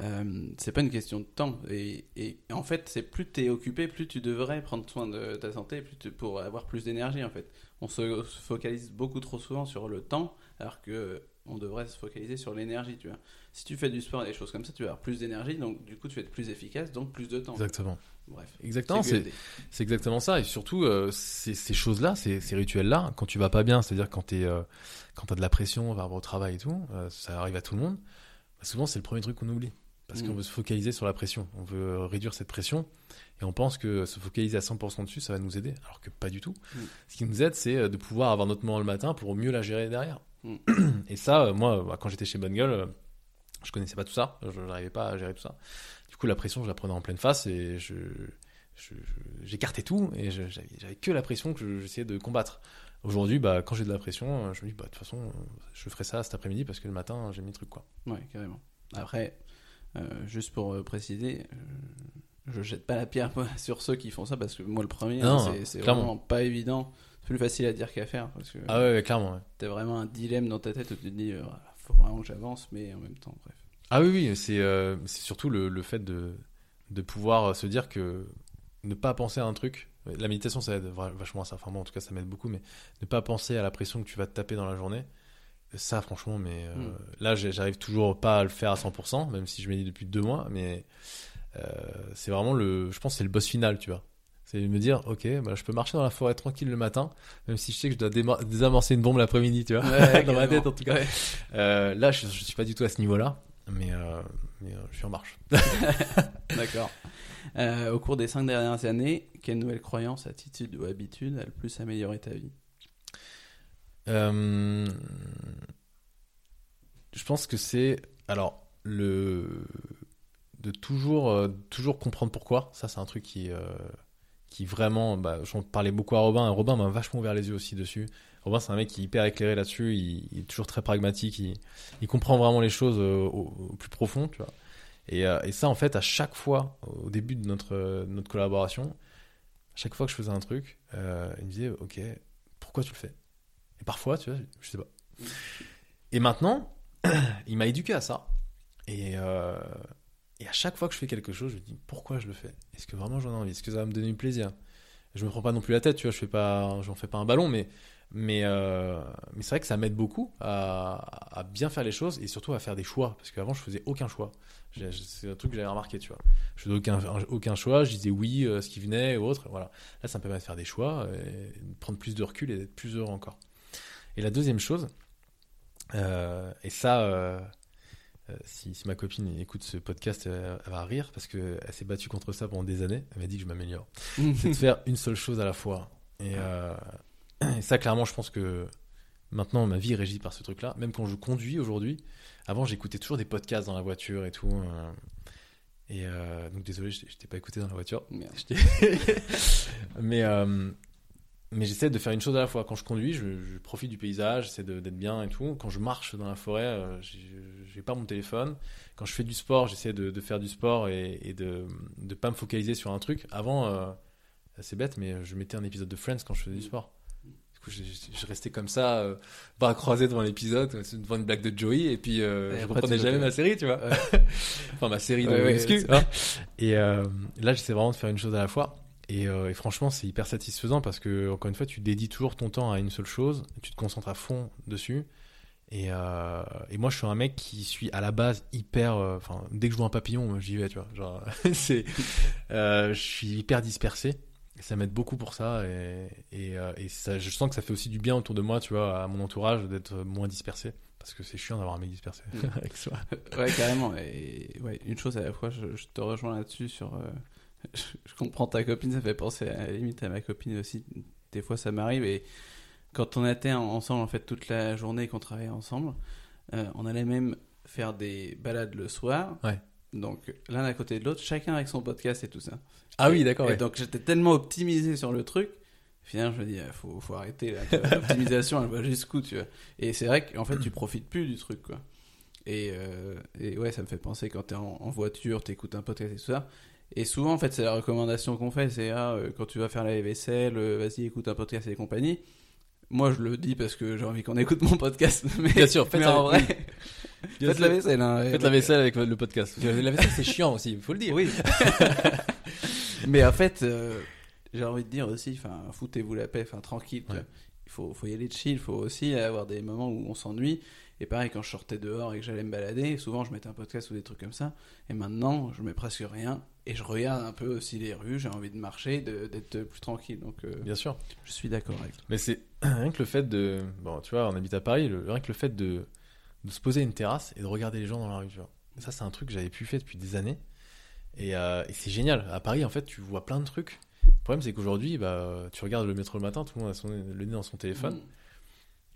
euh, c'est pas une question de temps et, en fait c'est plus tu es occupé, plus tu devrais prendre soin de ta santé plus pour avoir plus d'énergie en fait. On se, se focalise beaucoup trop souvent sur le temps alors que on devrait se focaliser sur l'énergie. Si tu fais du sport et des choses comme ça, tu vas avoir plus d'énergie, donc du coup tu vas être plus efficace, donc plus de temps. Exactement. Bref. Exactement, C'est exactement ça. Et surtout, euh, ces, ces choses-là, ces, ces rituels-là, quand tu vas pas bien, c'est-à-dire quand tu euh, as de la pression par rapport au travail et tout, euh, ça arrive à tout le monde, bah, souvent c'est le premier truc qu'on oublie. Parce Mm. qu'on veut se focaliser sur la pression. On veut réduire cette pression. Et on pense que se focaliser à 100% dessus, ça va nous aider. Alors que pas du tout. Mm. Ce qui nous aide, c'est de pouvoir avoir notre moment le matin pour mieux la gérer derrière. Mm. Et ça, moi, bah, quand j'étais chez Bonne Gueule, je connaissais pas tout ça. Je n'arrivais pas à gérer tout ça. Coup, la pression, je la prenais en pleine face et je, j'écartais tout et j'avais, que la pression que je- j'essayais de combattre. Aujourd'hui, bah, quand j'ai de la pression, euh, je me dis, bah, de toute façon, je ferai ça cet après-midi parce que le matin, j'ai mis le truc, quoi. Ouais, carrément. Après, euh, juste pour euh, préciser, je jette pas la pierre moi, sur ceux qui font ça parce que moi le premier, hein, c'est, vraiment pas évident. C'est plus facile à dire qu'à faire parce que Ah ouais, ouais, clairement, ouais. t'as vraiment un dilemme dans ta tête où tu te dis, euh, faut vraiment que j'avance, mais en même temps, bref. Ah oui, oui, c'est, euh, c'est surtout le, le fait de, de pouvoir se dire que ne pas penser à un truc. La méditation, ça aide vachement à ça. Enfin, moi, en tout cas, ça m'aide beaucoup, mais ne pas penser à la pression que tu vas te taper dans la journée. Ça, franchement, mais euh, Mm. là, j'arrive toujours pas à le faire à 100%, même si je médite depuis deux mois, mais euh, c'est vraiment le. Je pense c'est le boss final, tu vois. C'est de me dire, ok, bah, je peux marcher dans la forêt tranquille le matin, même si je sais que je dois désamorcer une bombe l'après-midi, tu vois. dans ma tête, en tout cas. Ouais. Euh, là, je, je suis pas du tout à ce niveau-là, mais, euh, mais euh, je suis en marche. D'accord. Euh, au cours des cinq dernières années, quelle nouvelle croyance, attitude ou habitude a le plus amélioré ta vie? Je pense que c'est alors le de toujours euh, toujours comprendre pourquoi. Ça, c'est un truc qui euh, qui vraiment. Bah, J'en parlais beaucoup à Robin. Robin m'a vachement ouvert les yeux aussi dessus. Robin, c'est un mec qui est hyper éclairé là-dessus. Il, est toujours très pragmatique. Il, comprend vraiment les choses euh, au, plus profond, tu vois. Et, euh, et ça, en fait, à chaque fois, au début de notre, collaboration, à chaque fois que je faisais un truc, euh, il me disait, ok, pourquoi tu le fais? Et parfois, tu vois, je sais pas. Et maintenant, il m'a éduqué à ça. Et, à chaque fois que je fais quelque chose, je me dis pourquoi je le fais? Est-ce que vraiment j'en ai envie? Est-ce que ça va me donner du plaisir? Je me prends pas non plus la tête, tu vois, je fais fais pas un ballon, mais mais euh, mais c'est vrai que ça m'aide beaucoup à, à bien faire les choses et surtout à faire des choix parce qu'avant je faisais aucun choix. C'est un truc que j'avais remarqué, tu vois. Je faisais aucun aucun choix, je disais oui, euh, ce qui venait ou autre, voilà. Là, ça me permet de faire des choix, et de prendre plus de recul et d'être plus heureux encore. Et la deuxième chose, euh, et ça, euh, si, si ma copine écoute ce podcast, elle va rire parce qu'elle s'est battue contre ça pendant des années. Elle m'a dit que je m'améliore. C'est de faire une seule chose à la fois. Et, et ça, clairement, je pense que maintenant, ma vie est régie par ce truc-là. Même quand je conduis aujourd'hui, avant, j'écoutais toujours des podcasts dans la voiture et tout. euh, et euh, donc, désolé, je, je t'ai pas écouté dans la voiture. Merde. Mais euh, mais j'essaie de faire une chose à la fois. Quand je conduis, je, je profite du paysage, j'essaie d'être bien et tout. Quand je marche dans la forêt, j'ai j'ai pas mon téléphone. Quand je fais du sport, j'essaie de, de faire du sport et, et de ne pas me focaliser sur un truc. Avant, euh, c'est bête, mais je mettais un épisode de Friends quand je faisais du sport. Du coup, je, je- je restais comme ça, euh, bras croisés devant l'épisode, devant une blague de Joey, et puis euh, Et je jamais ma série, tu vois. Ouais. enfin, ma série de Ouais, muscu. Et euh, là, j'essaie vraiment de faire une chose à la fois. Et, euh, et franchement, c'est hyper satisfaisant parce que, encore une fois, tu dédies toujours ton temps à une seule chose, tu te concentres à fond dessus. Et, euh, et moi, je suis un mec qui suis à la base hyper. euh, Enfin, dès que je vois un papillon, j'y vais, tu vois. Genre, c'est, euh, je suis hyper dispersé. Ça m'aide beaucoup pour ça. Et, et, euh, et ça, je sens que ça fait aussi du bien autour de moi, tu vois, à mon entourage, d'être moins dispersé. Parce que c'est chiant d'avoir un mec dispersé Mm. avec soi. Ouais, carrément. Et ouais, une chose à la fois, je, je te rejoins là-dessus sur. euh, je, je comprends ta copine, ça fait penser à, la limite à ma copine aussi. Des fois, ça m'arrive. Et quand on était en- ensemble, en fait, toute la journée qu'on travaillait ensemble, euh, on allait même faire des balades le soir. Ouais. Donc, l'un à côté de l'autre, chacun avec son podcast et tout ça. Ah oui, d'accord. Et ouais. donc, j'étais tellement optimisé sur le truc. Finalement, je me dis, il faut, faut arrêter. L'optimisation, elle va jusqu'où, tu vois. Et c'est vrai qu'en fait, tu profites plus du truc, quoi. Et, euh, et ouais, ça me fait penser quand t'es en, en voiture, t'écoutes un podcast et tout ça. Et souvent, en fait, c'est la recommandation qu'on fait, c'est ah, euh, quand tu vas faire la vaisselle, euh, vas-y, écoute un podcast et compagnie. Moi, je le dis parce que j'ai envie qu'on écoute mon podcast. Mais, Bien sûr, faites mais en vrai, faites la vaisselle. Hein, Faites la vaisselle avec le podcast. La vaisselle, c'est chiant aussi, il faut le dire. Oui. Mais en fait, euh, j'ai envie de dire aussi, enfin, foutez-vous la paix, enfin, tranquille. Ouais. Il faut, faut y aller de chill, il faut aussi avoir des moments où on s'ennuie. Et pareil, quand je sortais dehors et que j'allais me balader, souvent je mettais un podcast ou des trucs comme ça. Et maintenant, je mets presque rien. Et je regarde un peu aussi les rues, j'ai envie de marcher, d'être plus tranquille. Donc, euh, Bien sûr. je suis d'accord avec toi. Mais c'est rien que le fait de. Bon, tu vois, on habite à Paris, le... rien que le fait de... de se poser à une terrasse et de regarder les gens dans la rue, tu vois. Ça, c'est un truc que j'avais pu faire depuis des années. Et, euh, et c'est génial. À Paris, en fait, tu vois plein de trucs. Le problème, c'est qu'aujourd'hui, bah, tu regardes le métro le matin, tout le monde a son... le nez dans son téléphone. Mm.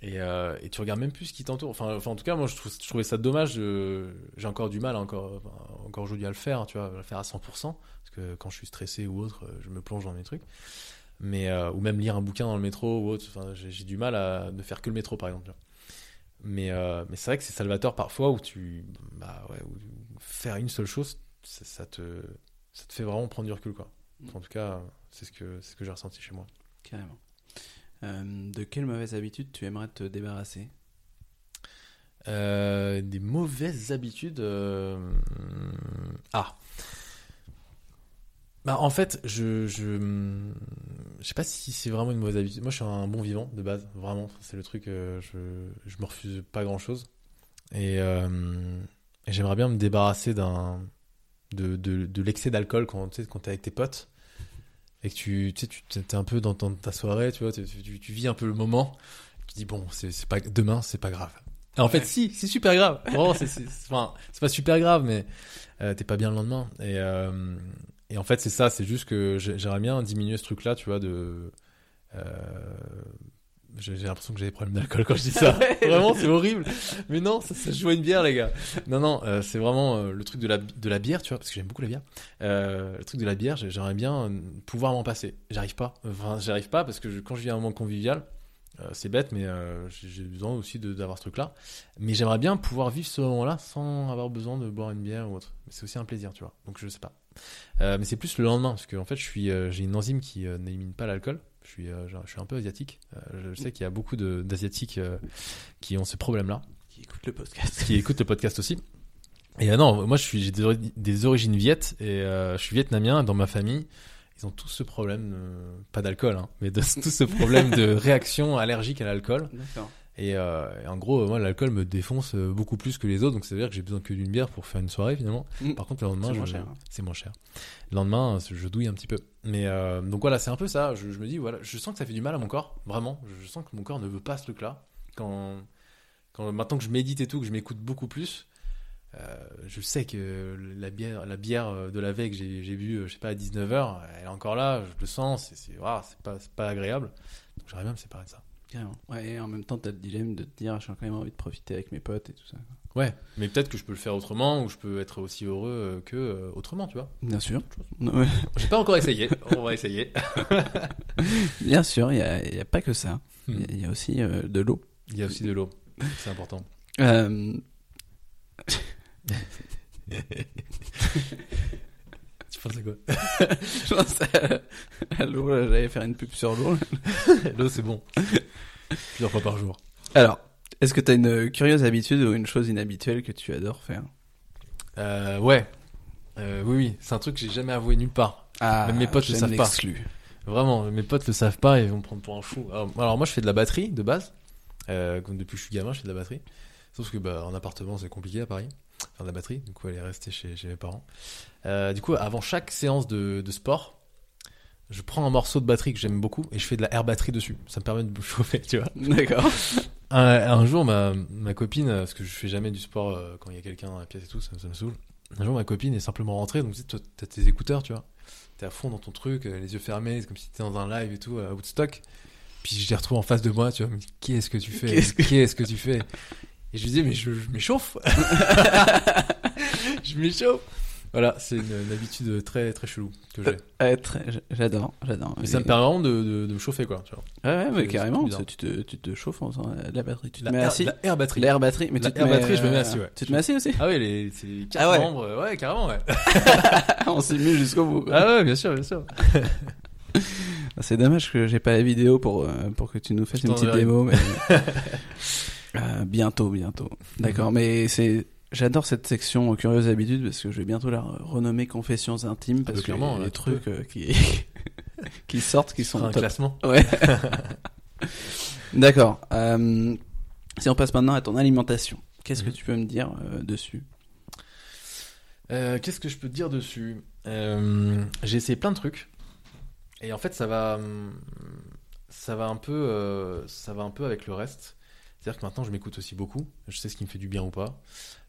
Et, euh, et tu regardes même plus ce qui t'entoure. Enfin, enfin, en tout cas, moi, je, trouve- je trouvais ça dommage. de- J'ai encore du mal, encore, encore aujourd'hui, à le faire, tu vois, à le faire à 100%. Parce que quand je suis stressé ou autre, je me plonge dans mes trucs. Mais, euh, ou même lire un bouquin dans le métro ou autre. Enfin, j'ai du mal à ne faire que le métro, par exemple. tu vois. Mais, euh, mais c'est vrai que c'est salvateur parfois où tu. Bah ouais, où faire une seule chose, ça, ça te, ça te fait vraiment prendre du recul, quoi. En tout cas, c'est ce que, c'est ce que j'ai ressenti chez moi. Carrément. Euh, de quelle mauvaise habitude tu aimerais te débarrasser? Euh, des mauvaises habitudes. euh, Ah. Bah, en fait, je, je, je sais pas si c'est vraiment une mauvaise habitude. Moi, je suis un bon vivant de base, vraiment. C'est le truc. je, je me refuse pas grand chose. Et, j'aimerais bien me débarrasser d'un de, de, de l'excès d'alcool quand tu sais quand t'es avec tes potes et que tu tu sais tu t'es un peu dans, ton- ta soirée, tu vois, tu, tu, tu vis un peu le moment. Tu dis bon, c'est pas demain, c'est pas grave. Et en fait, si, c'est super grave. Vraiment, c'est enfin, pas super grave, mais euh, t'es pas bien le lendemain. Et, euh, et en fait, c'est ça, c'est juste que j'ai- j'aimerais bien diminuer ce truc-là, tu vois, de. euh, j'ai l'impression que j'ai des problèmes d'alcool quand je dis ça. vraiment, c'est horrible. Mais non, ça, ça se joue à une bière, les gars. Non, non, euh, c'est vraiment euh, le truc de la, de la bière, tu vois, parce que j'aime beaucoup la bière. Euh, le truc de la bière, j'ai- j'aimerais bien pouvoir m'en passer. J'arrive pas. Enfin, j'arrive pas parce que je- quand je vis un moment convivial, c'est bête, mais j'ai besoin aussi d'avoir ce truc-là. Mais j'aimerais bien pouvoir vivre ce moment-là sans avoir besoin de boire une bière ou autre. Mais c'est aussi un plaisir, tu vois. Donc je sais pas. Mais c'est plus le lendemain, parce que en fait, j'ai une enzyme qui n'élimine pas l'alcool. Je suis, euh, je je suis un peu asiatique. Euh, je, je sais qu'il y a beaucoup d'asiatiques euh, qui ont ce problème-là Qui écoute le podcast qui écoutent le podcast aussi. Et non, moi je suis j'ai des, ori- des origines viettes et je suis vietnamien. Dans ma famille, ils ont tous ce problème, euh, pas d'alcool, hein, mais de, tout ce problème de réaction allergique à l'alcool. D'accord. Et, euh, et en gros, moi l'alcool me défonce euh, beaucoup plus que les autres, donc ça veut dire que j'ai besoin que d'une bière pour faire une soirée finalement. Mm. Par contre, le lendemain, C'est moins je- cher, hein. c'est moins cher. Le lendemain, je douille un petit peu. Mais euh, donc voilà, c'est un peu ça. Je, je me dis, voilà, je sens que ça fait du mal à mon corps, vraiment. Je, sens que mon corps ne veut pas ce truc-là. Quand, quand maintenant que je médite et tout, que je m'écoute beaucoup plus, euh, je sais que la bière, la bière de la veille que j'ai j'ai bu, je sais pas, à 19h, elle est encore là, je le sens, c'est c'est pas, c'est pas agréable. Donc j'aimerais bien me séparer de ça. Carrément. Ouais, et en même temps, t'as le dilemme de te dire, j'ai quand même envie de profiter avec mes potes et tout ça. Ouais, mais peut-être que je peux le faire autrement ou je peux être aussi heureux euh, que euh, autrement, tu vois. Bien sûr. Ouais. J'ai pas encore essayé, on va essayer. Bien sûr, il n'y a, pas que ça. Il y a- Hmm. il y, a aussi euh, de l'eau. Il y a aussi de l'eau, c'est important. Euh, Tu à quoi Je pense à, à l'eau, j'allais faire une pub sur l'eau. L'eau, c'est bon. Plusieurs fois par jour. Alors, est-ce que t'as une curieuse habitude ou une chose inhabituelle que tu adores faire? Euh, ouais. Euh, oui, oui. C'est un truc que j'ai jamais avoué nulle part. Ah, Même mes potes le savent pas. Vraiment, mes potes le savent pas et vont me prendre pour un fou. Alors, alors, moi, je fais de la batterie de base. Euh, comme depuis que je suis gamin, je fais de la batterie. Sauf que bah, en appartement, c'est compliqué à Paris. Faire de la batterie. Du coup, elle est restée chez, chez mes parents. Euh, du coup, avant chaque séance de, de sport, je prends un morceau de batterie que j'aime beaucoup et je fais de la air batterie dessus. Ça me permet de me chauffer, tu vois. D'accord. Un, un jour, ma, ma copine, euh, parce que je fais jamais du sport euh, quand il y a quelqu'un dans la pièce et tout, ça, ça me saoule. Un jour, ma copine est simplement rentrée, donc tu t'as tes écouteurs, tu vois. T'es à fond dans ton truc, les yeux fermés, comme si t'étais dans un live et tout, à Woodstock. Puis je les retrouve en face de moi, tu vois, dit, qu'est-ce que tu fais? Qu'est-ce que- Qu'est-ce que tu fais? Et je lui dis, mais je, je m'échauffe Je m'échauffe Voilà, c'est une, une habitude très très chelou que j'ai. Ouais, j- j'adore, j'adore. Mais ça me permet vraiment de, de, de me chauffer, quoi, tu vois. Ouais, ouais, mais carrément, tu, te, tu te chauffes en faisant la, batterie. Tu te La mets air, assis. la air batterie. L'air batterie, mais La tu te air mets, batterie, je me mets euh, assis, ouais. Tu te mets assis aussi Ah oui, les, les quatre Ah ouais. membres, euh, ouais, carrément, ouais. On s'est mis jusqu'au bout. quoi. Ah ouais, bien sûr, bien sûr. C'est dommage que j'ai pas la vidéo pour, euh, pour que tu nous fasses une petite démo. Mais... Euh, bientôt, bientôt. D'accord, mais c'est. J'adore cette section curieuse habitude parce que je vais bientôt la renommer confessions intimes parce bah, que clairement, là, des tu trucs euh, qui qui sortent qui sont un top. classement. Ouais. D'accord. Euh, si on passe maintenant à ton alimentation, qu'est-ce que Mhm. tu peux me dire euh, dessus? Qu'est-ce que je peux te dire dessus? J'ai essayé plein de trucs. Et en fait, ça va, hum, ça va un peu, ça va un peu avec le reste. C'est-à-dire que maintenant, je m'écoute aussi beaucoup. Je sais ce qui me fait du bien ou pas.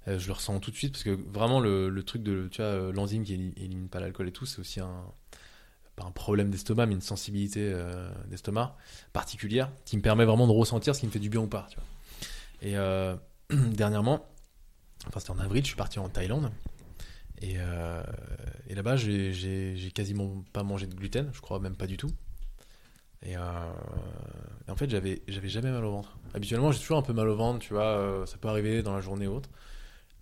Euh, je le ressens tout de suite parce que vraiment le, truc de, euh, l'enzyme qui éli- élimine pas l'alcool et tout, c'est aussi un, problème d'estomac, mais une sensibilité euh, d'estomac particulière qui me permet vraiment de ressentir ce qui me fait du bien ou pas. Et dernièrement, enfin c'était en avril, je suis parti en Thaïlande. Et, là-bas, j'ai quasiment pas mangé de gluten, je crois même pas du tout. Et, euh, et en fait, j'avais j'avais jamais mal au ventre. Habituellement, j'ai toujours un peu mal au ventre, tu vois, euh, ça peut arriver dans la journée ou autre.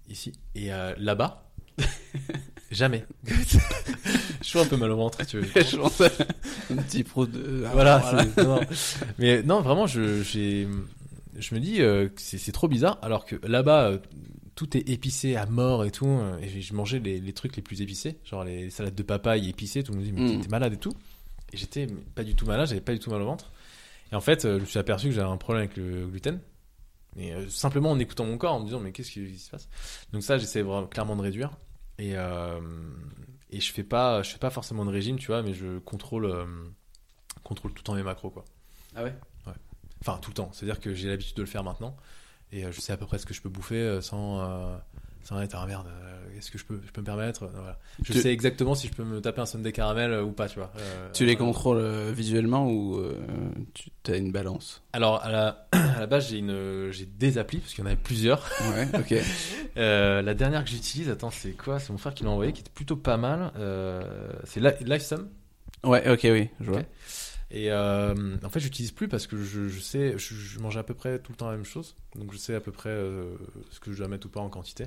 Ici. Et euh, là-bas, jamais. je suis un peu mal au ventre, tu veux. Je pense un petit pro de. Voilà, voilà. c'est- non. mais non, vraiment, je, je me dis que c'est, c'est trop bizarre, alors que là-bas, tout est épicé à mort et tout, et je mangeais les, les trucs les plus épicés, genre les salades de papaye épicées, tout le monde me dit, mais Mm. t'es malade et tout. Et j'étais pas du tout malade, j'avais pas du tout mal au ventre. Et en fait, euh, je me suis aperçu que j'avais un problème avec le gluten. Et euh, simplement en écoutant mon corps, en me disant, mais qu'est-ce qui se passe? Donc ça, j'essaie vraiment clairement de réduire. Et, euh, et je fais pas, je fais pas forcément de régime, tu vois, mais je contrôle, euh, contrôle tout le temps mes macros, quoi. Ah ouais? Enfin, tout le temps. C'est-à-dire que j'ai l'habitude de le faire maintenant. Et je sais à peu près ce que je peux bouffer sans, euh, sans être un merde. Qu'est-ce que je peux, je peux me permettre Euh, voilà. Je Tu- sais exactement si je peux me taper un sundae caramel euh, ou pas, tu vois. Euh, Tu les euh, contrôles euh, visuellement ou tu as une balance? Alors, à la, à la base, j'ai une, j'ai des applis, parce qu'il y en avait plusieurs. Ouais, ok. La dernière que j'utilise, attends, c'est quoi? C'est mon frère qui l'a envoyé, qui était plutôt pas mal. C'est Li- Lifesum. Ouais, ok, oui, je vois. Ok. Et euh, en fait, j'utilise plus parce que je, je sais, je, je mange à peu près tout le temps la même chose. Donc, je sais à peu près euh, ce que je dois mettre ou pas en quantité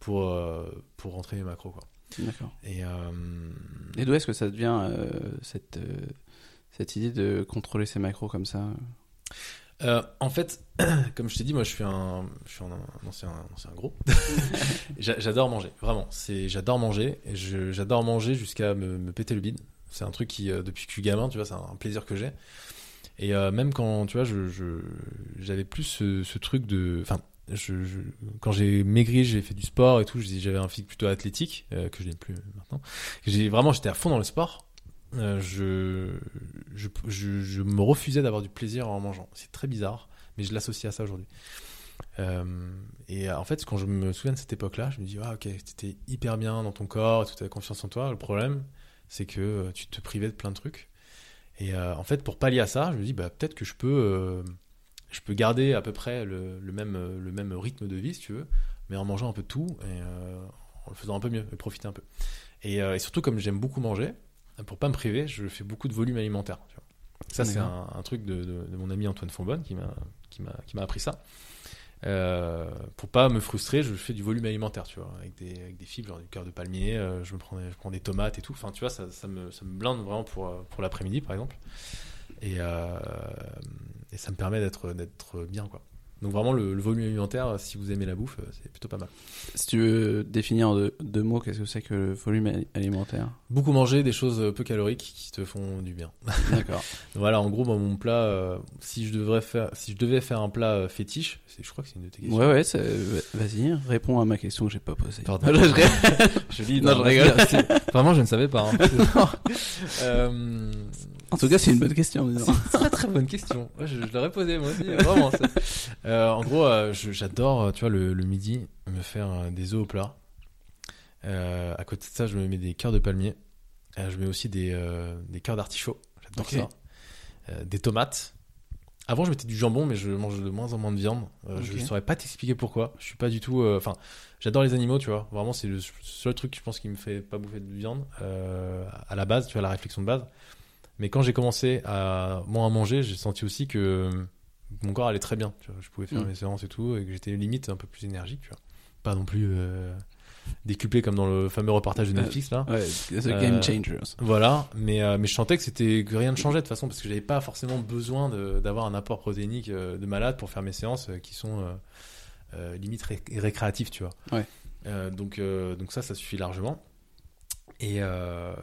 pour, euh, pour rentrer mes macros. Quoi. D'accord. Et, Et d'où est-ce que ça devient cette, cette idée de contrôler ses macros comme ça? Euh, en fait, comme je t'ai dit, moi, je suis un, je suis un, un ancien, un ancien gros. J'a- j'adore manger, vraiment. C'est, j'adore manger. J'adore manger jusqu'à me, me péter le bide. C'est un truc qui, euh, depuis que je suis gamin, tu vois, c'est un plaisir que j'ai. Et euh, même quand, tu vois, j'avais plus ce, truc de, enfin, quand j'ai maigri, j'ai fait du sport et tout. J'avais un physique plutôt athlétique euh, que je n'ai plus maintenant. J'ai vraiment, j'étais à fond dans le sport. Je, je, me refusais d'avoir du plaisir en mangeant. C'est très bizarre, mais je l'associe à ça aujourd'hui. Et en fait, quand je me souviens de cette époque-là, je me dis, ah ok, t'étais hyper bien dans ton corps, tu avais confiance en toi. Le problème, c'est que euh, tu te privais de plein de trucs. Et euh, en fait, pour pallier à ça, je me dis, bah, peut-être que je peux, euh, je peux garder à peu près le, le même, le même rythme de vie, si tu veux, mais en mangeant un peu de tout et euh, en le faisant un peu mieux, et profiter un peu. Et, et surtout, comme j'aime beaucoup manger, pour pas me priver, je fais beaucoup de volume alimentaire. tu vois. Ça, c'est un, un truc de, de- de mon ami Antoine Fonbonne qui m'a appris ça. Euh, pour pas me frustrer, je fais du volume alimentaire, tu vois, avec des, avec des fibres, genre du cœur de palmier, euh, je me prends, je prends des tomates et tout. Enfin, tu vois, ça, ça me, ça me blinde vraiment pour, euh, pour l'après-midi, par exemple. Et, et ça me permet d'être bien, quoi. Donc vraiment, le, le volume alimentaire, euh, si vous aimez la bouffe, euh, c'est plutôt pas mal. Si tu veux définir en deux, deux mots, qu'est-ce que c'est que le volume ali- alimentaire? Beaucoup manger des choses peu caloriques qui te font du bien. D'accord. Voilà, en gros, mon plat, euh, si je devrais faire, si je devais faire un plat euh, fétiche, je crois que c'est une de tes questions. Ouais, ouais, vas-y, réponds à ma question que j'ai pas posée. Pardon. Je lis. Non, je rigole. Vraiment, je ne savais pas. hein. Euh, En tout cas, c'est une bonne question. disons. C'est une très très bonne question. Ouais, je, je l'aurais posée moi aussi. Vraiment. Euh, en gros, euh, je- j'adore, euh, tu vois, le, le midi, me faire euh, des œufs au plat. Euh, à côté de ça, je me mets des cœurs de palmier. Euh, je mets aussi des, euh, des cœurs d'artichaut. J'adore Ok. ça. Euh, des tomates. Avant, je mettais du jambon, mais je mange de moins en moins de viande. Euh, Je Ok. ne saurais pas t'expliquer pourquoi. Je suis pas du tout. euh, Enfin, j'adore les animaux, tu vois. Vraiment, c'est le seul truc, je pense, qui me fait pas bouffer de viande euh, à la base, tu vois, la réflexion de base. Mais quand j'ai commencé à moins à manger, j'ai senti aussi que mon corps allait très bien. Tu vois. Je pouvais faire Mm. mes séances et tout, et que j'étais limite un peu plus énergique, tu vois. Pas non plus euh, décuplé comme dans le fameux reportage de Euh, Netflix là. Ouais, The Euh, Game Changers. Voilà, mais, euh, mais je sentais que c'était que rien ne changeait de toute façon parce que j'avais pas forcément besoin d'avoir un apport protéinique euh, de malade pour faire mes séances euh, qui sont euh, euh, limite ré- récréatives, tu vois. Ouais. Euh, donc, euh, donc ça, ça suffit largement. Et, euh,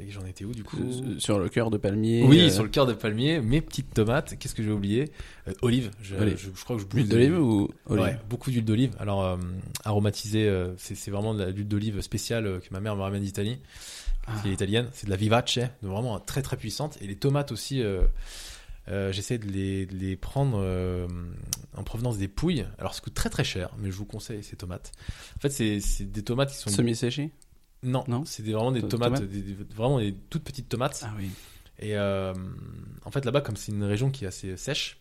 et j'en étais où du coup Sur- Sur le cœur de palmier. Oui, euh, sur le cœur de palmier, mes petites tomates. Qu'est-ce que j'ai oublié? Euh, Olive. Je, Olive. je- je crois que je bouffe d'olive ou olive? Ouais, beaucoup d'huile d'olive. Alors, euh, aromatisée, euh, c'est c'est vraiment de l'huile d'olive spéciale euh, que ma mère me ramène d'Italie, Ah. qui est italienne. C'est de la vivace, donc vraiment très très puissante. Et les tomates aussi, euh, euh, j'essaie de les, de les prendre euh, en provenance des Pouilles. Alors, ça coûte très très cher, mais je vous conseille ces tomates. En fait, c'est c'est des tomates qui sont. Semi-séché Non, Non c'est des- vraiment des tomates, tomates des- des- vraiment des toutes petites tomates. Ah oui. Et euh, en fait, là-bas, comme c'est une région qui est assez sèche,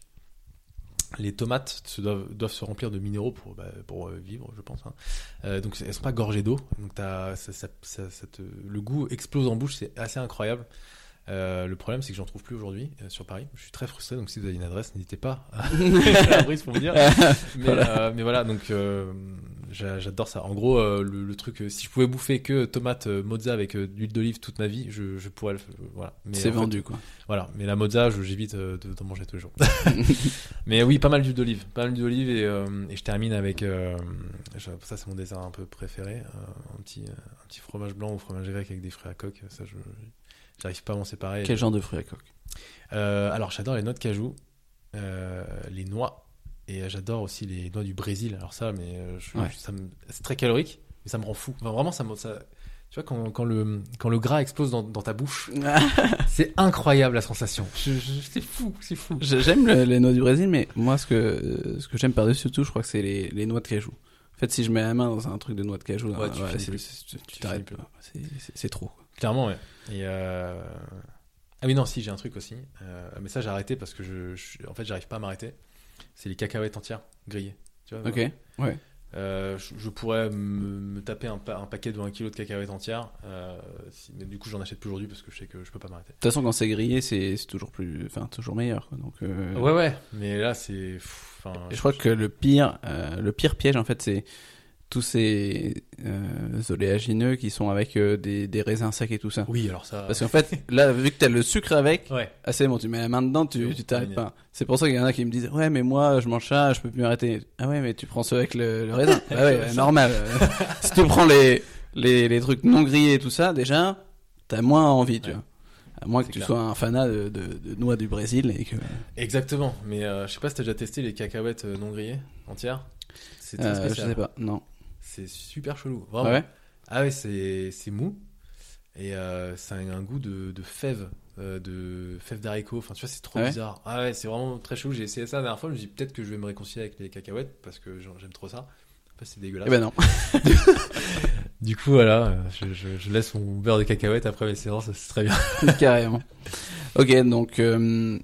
les tomates se doivent, doivent se remplir de minéraux pour, bah, pour euh, vivre, je pense. hein. Euh, donc, elles sont pas gorgées d'eau. Donc, t'as- ça, ça- ça- ça te- le goût explose en bouche, c'est assez incroyable. Euh, le problème, c'est que j'en trouve plus aujourd'hui euh, sur Paris. Je suis très frustré, donc si vous avez une adresse, n'hésitez pas à la brise pour me dire. Mais voilà, euh, mais voilà donc j'a- j'adore ça. En gros, le, le truc, si je pouvais bouffer que tomate mozza avec l'huile d'olive toute ma vie, je, je pourrais le faire. Voilà. C'est fait, vendu, quoi. voilà, mais la mozza, j'évite de- d'en manger tous les jours. mais oui, pas mal d'huile d'olive, pas mal d'huile d'olive et, et je termine avec ça c'est mon dessert un peu préféré, un petit un petit fromage blanc ou fromage grec avec des fruits à coque, ça je j'arrive pas à m'en séparer. Quel genre de fruits à coque Euh, alors j'adore les noix de cajou, euh, les noix et j'adore aussi les noix du Brésil. Alors ça, mais euh, Ouais. c'est très calorique, mais ça me rend fou. Enfin, vraiment, ça me ça, tu vois quand, quand le quand le gras explose dans, dans ta bouche, c'est incroyable la sensation. C'est fou, c'est fou. J'aime le- les noix du Brésil, mais moi, ce que, ce que j'aime par-dessus tout, je crois que c'est les, les noix de cajou. En fait, si je mets la main dans un truc de noix de cajou, Ouais, euh, tu ouais, t'arrêtes C'est trop. Clairement, ouais. Et euh... Ah oui, non, si, j'ai un truc aussi. Euh, mais ça, j'ai arrêté parce que je, je- en fait, j'arrive pas à m'arrêter. C'est les cacahuètes entières grillées. Tu vois, Ok. Ouais. Euh, je, je pourrais me, me taper un, pa- un paquet de 1 kg de cacahuètes entières. euh, si- mais du coup, j'en achète plus aujourd'hui parce que je sais que je peux pas m'arrêter. De toute façon, quand c'est grillé, c'est toujours plus, enfin, toujours meilleur. quoi. Donc, euh, Ouais, ouais. Mais là, c'est. Et je crois que le pire, le pire piège, en fait, c'est tous ces euh, oléagineux qui sont avec euh, des, des raisins secs et tout ça. Oui, alors ça. Parce qu'en fait, là, vu que t'as le sucre avec, Ouais. ah, c'est bon, tu mets la main dedans, tu t'arrêtes pas. C'est pour ça qu'il y en a qui me disent, ouais, mais moi, je mange ça, je peux plus m'arrêter. Ah ouais, mais tu prends ceux avec le, le raisin. ah ouais, normal. si tu prends les, les, les trucs non grillés et tout ça, déjà, t'as moins envie, tu Ouais. vois. À moins que tu clair. sois un fanat de, de, de noix du Brésil et que. Exactement. Mais euh, je sais pas si t'as déjà testé les cacahuètes euh, non grillées entières. C'est Euh, je sais pas, non. C'est super chelou. Ah Vraiment. ouais Ah ouais, c'est mou et euh, ça a un goût de, de fève, euh, de fève d'haricot. Enfin, tu vois, c'est trop Ah ouais bizarre. Ah ouais, c'est vraiment très chelou. J'ai essayé ça la dernière fois. Je me dis peut-être que je vais me réconcilier avec les cacahuètes parce que j'aime trop ça. Après, c'est dégueulasse. Eh ben non. Du coup, voilà, je, je- je laisse mon beurre de cacahuète après mes séances. C'est très bien. Carrément. Ok, donc, euh,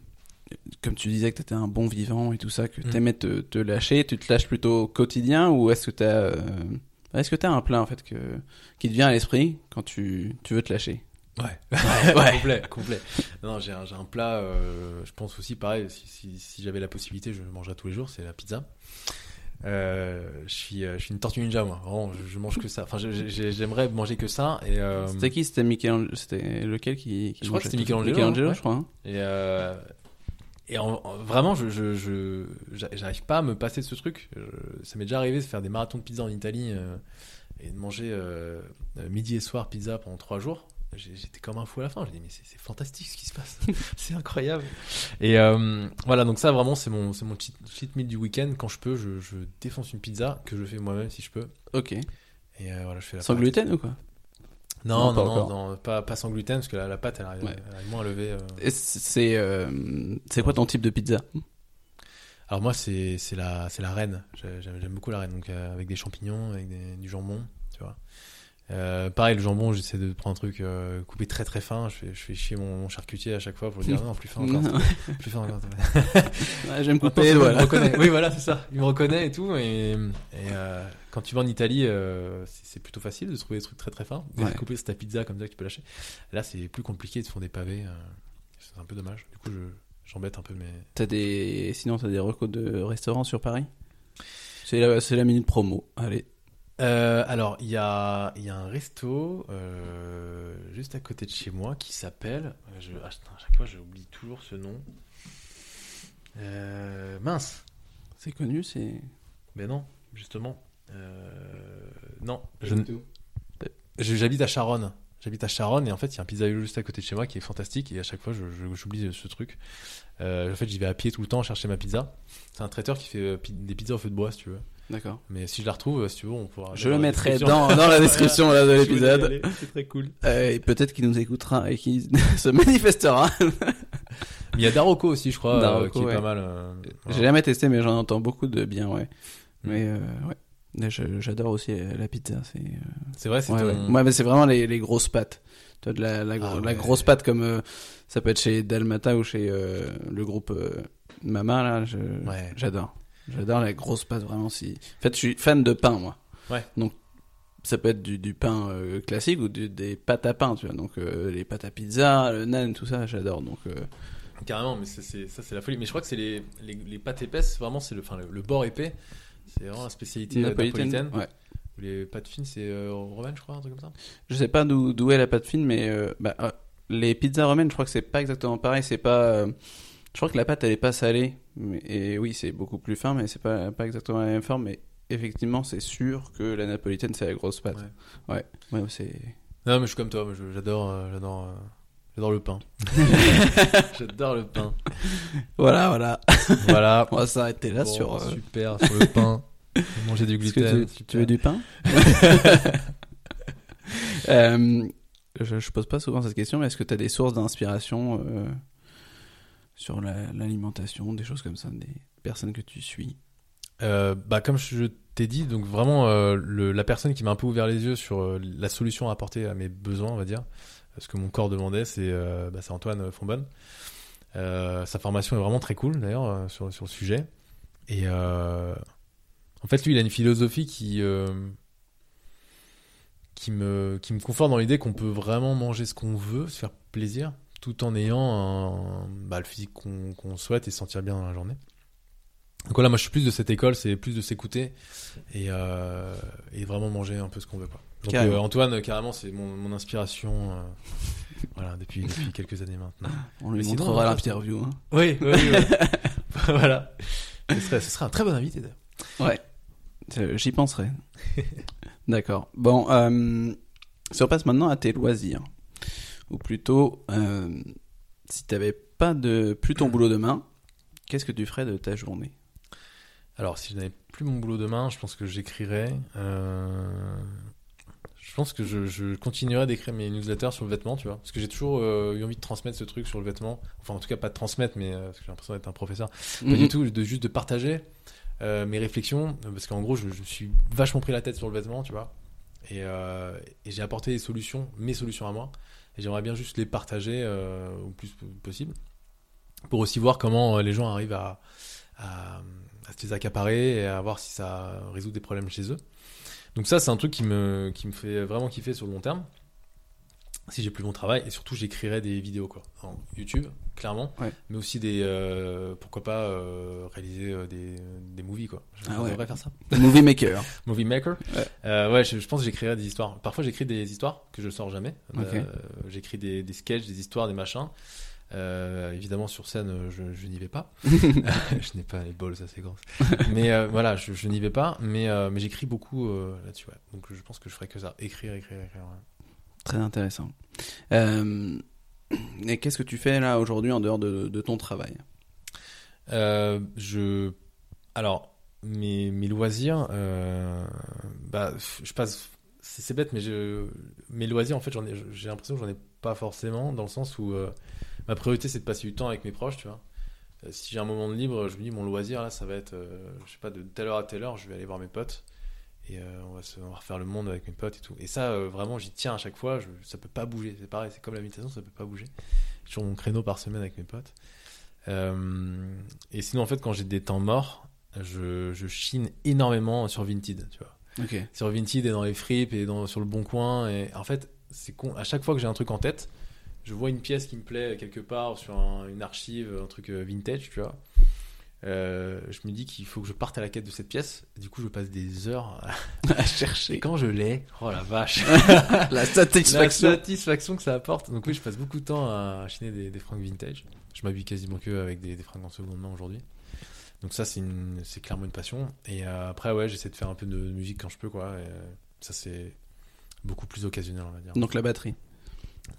comme tu disais que tu étais un bon vivant et tout ça, que Mm. tu aimais te, te lâcher, tu te lâches plutôt au quotidien ou est-ce que tu as. est-ce que as un plat en fait que, qui te vient à l'esprit quand tu, tu veux te lâcher? Ouais, ouais. complet, complet. Non, j'ai un, un plat, euh, je pense aussi pareil, si, si, si j'avais la possibilité, je le mangerais tous les jours, c'est la pizza. Euh, je suis, euh, je suis une tortue ninja moi. Vraiment, je, je mange que ça. Enfin, j'aimerais manger que ça. Et euh, C'était qui? C'était Michel C'était lequel qui, qui Je crois que c'était Michelangelo, ouais. je crois. hein. Et, euh, et en- en- vraiment, je, je, je- j'a- j'arrive pas à me passer de ce truc. Je- ça m'est déjà arrivé de faire des marathons de pizza en Italie euh, et de manger euh, euh, midi et soir pizza pendant trois jours. J'ai- J'étais comme un fou à la fin. J'ai dit mais c'est c'est fantastique ce qui se passe, c'est incroyable. Et euh, voilà, donc ça vraiment c'est mon c'est mon cheat, cheat meal du week-end. Quand je peux, je, je défonce une pizza que je fais moi-même si je peux. Ok. Et euh, voilà, je fais la Sans gluten ou quoi? Non, Non, pas non, non, encore. non, pas, pas sans gluten parce que la, la pâte elle arrive, Ouais. elle arrive moins à lever. euh. C'est euh, c'est quoi ton type de pizza? Alors moi c'est la la reine. J'ai- J'aime beaucoup la reine donc euh, avec des champignons, avec des- du jambon, tu vois. Euh, pareil le jambon j'essaie de prendre un truc euh, coupé très très fin. Je fais je fais chier mon, mon charcutier à chaque fois pour lui dire non plus fin encore, plus fin encore. Ouais, J'aime couper, il me voilà. reconnaît. Oui voilà c'est ça. Il me reconnaît et tout et, et, euh, quand tu vas en Italie euh, c'est plutôt facile de trouver des trucs très très fins. Ouais. Couper ta pizza comme ça que tu peux lâcher. Là c'est plus compliqué ils te font des pavés. euh, c'est un peu dommage. Du coup je j'embête un peu mes T'as des... Sinon, t'as des recos de restaurants sur Paris? C'est la, minute promo. Allez. Euh, alors, il y a, y a un resto euh, juste à côté de chez moi qui s'appelle. Je, ah, à chaque fois, j'oublie toujours ce nom. Euh, mince. C'est connu, c'est. Mais non, justement. Euh, non, je, je- j'habite à Charonne. J'habite à Charonne et en fait, il y a un pizzaïolo juste à côté de chez moi qui est fantastique et à chaque fois, je, je- j'oublie ce truc. Euh, en fait, j'y vais à pied tout le temps chercher ma pizza. C'est un traiteur qui fait euh, des pizzas au feu de bois, si tu veux. D'accord. Mais si je la retrouve, si tu veux, on pourra. Je le mettrai description. dans, dans la description là, de l'épisode. C'est très cool. Euh, et peut-être qu'il nous écoutera et qu'il se manifestera. Il y a Daroko aussi, je crois, euh, Daroko, qui est pas mal. euh, J'ai jamais testé, mais j'en entends beaucoup de bien, ouais. Mais euh, ouais. J'adore aussi euh, la pizza. C'est euh, C'est vrai, c'est ouais, ton- ouais. Ouais, c'est vraiment les, les grosses pâtes. Toi, de la, la, Ah la grosse pâte comme euh, ça peut être chez Dalmata ou chez euh, le groupe euh, Mama là. J'adore. J'adore la grosse pâte vraiment. Si. En fait, je suis fan de pain moi. Ouais. Donc ça peut être du, du pain classique ou du- des pâtes à pain, tu vois. Donc les pâtes à pizza, le nan, tout ça, j'adore. Donc Carrément, mais ça, c'est la folie. Mais je crois que c'est les, les, les pâtes épaisses, vraiment, c'est le, enfin, le, le bord épais. C'est vraiment la spécialité napolitaine. napolitaine. Ouais. Ou Les pâtes fines, c'est euh, romaine, je crois, un truc comme ça? Je sais pas d'où est la pâte fine, mais euh, bah, euh, les pizzas romaines, je crois que c'est pas exactement pareil. C'est pas. euh, je crois que la pâte elle est pas salée. Mais, et oui, c'est beaucoup plus fin, mais c'est pas pas exactement la même forme. Mais effectivement, c'est sûr que la napolitaine c'est la grosse pâte. Ouais. Ouais, c'est. Non, mais je suis comme toi, j'adore, j'adore, j'adore le pain. j'adore le pain. Voilà, voilà. Voilà. On va s'arrêter là Bon, sur. euh, Super, sur le pain. Manger du gluten. tu, veux du pain Euh, je, je pose pas souvent cette question, mais est-ce que tu as des sources d'inspiration euh, sur la- l'alimentation, des choses comme ça, des personnes que tu suis? Bah, comme je t'ai dit, donc vraiment le- la personne qui m'a un peu ouvert les yeux sur la solution à apporter à mes besoins, on va dire, ce que mon corps demandait, c'est euh, bah, Antoine Fonbonne. Euh, sa formation est vraiment très cool d'ailleurs euh, sur, sur le sujet. Et euh, en fait, lui, il a une philosophie qui euh, qui me qui me conforte dans l'idée qu'on peut vraiment manger ce qu'on veut, se faire plaisir, tout en ayant bah, le physique qu'on souhaite et se sentir bien dans la journée. Donc voilà, moi je suis plus de cette école, c'est plus de s'écouter et, euh, et vraiment manger un peu ce qu'on veut. Quoi. Donc euh, Antoine, carrément, c'est mon, mon inspiration euh, voilà, depuis, depuis quelques années maintenant. On lui montrera euh, l'interview. Hein. Oui, oui, oui. voilà. Ce serait, ce serait un très bon invité d'ailleurs. Ouais, Euh, j'y penserai. D'accord. Bon, si on passe maintenant à tes loisirs, ou plutôt, si t'avais pas de plus ton boulot demain, qu'est-ce que tu ferais de ta journée? Alors, si je n'avais plus mon boulot demain, je pense que j'écrirais. euh, pense que je, je continuerais d'écrire mes newsletters sur le vêtement, tu vois. Parce que j'ai toujours euh, eu envie de transmettre ce truc sur le vêtement. Enfin, en tout cas, pas de transmettre, mais euh, parce que j'ai l'impression d'être un professeur. Pas Mhm. du tout, de juste de partager euh, mes réflexions. Parce qu'en gros, je, je suis vachement pris la tête sur le vêtement, tu vois. Et, et j'ai apporté des solutions, mes solutions à moi. Et j'aimerais bien juste les partager au plus possible. Pour aussi voir comment les gens arrivent à, à, à se les accaparer et à voir si ça résout des problèmes chez eux. Donc ça, c'est un truc qui me, qui me fait vraiment kiffer sur le long terme. si j'ai plus mon travail et surtout j'écrirais des vidéos quoi en YouTube clairement Ouais. mais aussi des euh, pourquoi pas euh, réaliser euh, des, des movies quoi je Ah ouais. faire ça Movie Maker. movie maker Ouais. Euh, ouais je, je pense que j'écrirais des histoires parfois j'écris des histoires que je sors jamais j'écris des, des sketchs des histoires des machins Euh, évidemment sur scène euh, je, je n'y vais pas je n'ai pas les balls assez grosses mais euh, voilà je, je n'y vais pas mais euh, mais j'écris beaucoup là-dessus ouais. donc je pense que je ferais que ça écrire écrire écrire ouais. Très intéressant. Et qu'est-ce que tu fais là aujourd'hui en dehors de, de ton travail? Je alors mes, mes loisirs bah je passe c'est bête mais je mes loisirs en fait j'ai l'impression que j'en ai pas forcément dans le sens où ma priorité c'est de passer du temps avec mes proches tu vois Euh, si j'ai un moment de libre je me dis mon loisir là ça va être euh, je sais pas de telle heure à telle heure je vais aller voir mes potes et euh, on va se on va refaire le monde avec mes potes et tout et ça euh, vraiment j'y tiens à chaque fois je, ça peut pas bouger c'est pareil c'est comme la méditation ça peut pas bouger toujours mon créneau par semaine avec mes potes et sinon, en fait, quand j'ai des temps morts, je, je chine énormément sur Vinted, tu vois. Sur Vinted et dans les fripes et dans, sur le bon coin. Et en fait, c'est con. À chaque fois que j'ai un truc en tête, je vois une pièce qui me plaît quelque part sur un- une archive, un truc euh, vintage, tu vois. Euh, je me dis qu'il faut que je parte à la quête de cette pièce. Du coup, je passe des heures. à- À chercher. Et quand je l'ai, oh la vache, La la satisfaction. satisfaction que ça apporte. Donc oui, je passe beaucoup de temps à chiner des, des fringues vintage. Je m'habille quasiment que avec des, des fringues en seconde main aujourd'hui. Donc ça, c'est clairement une passion. Et euh, après, ouais, j'essaie de faire un peu de musique quand je peux, quoi. Et, ça, c'est beaucoup plus occasionnel, on va dire. Donc la batterie.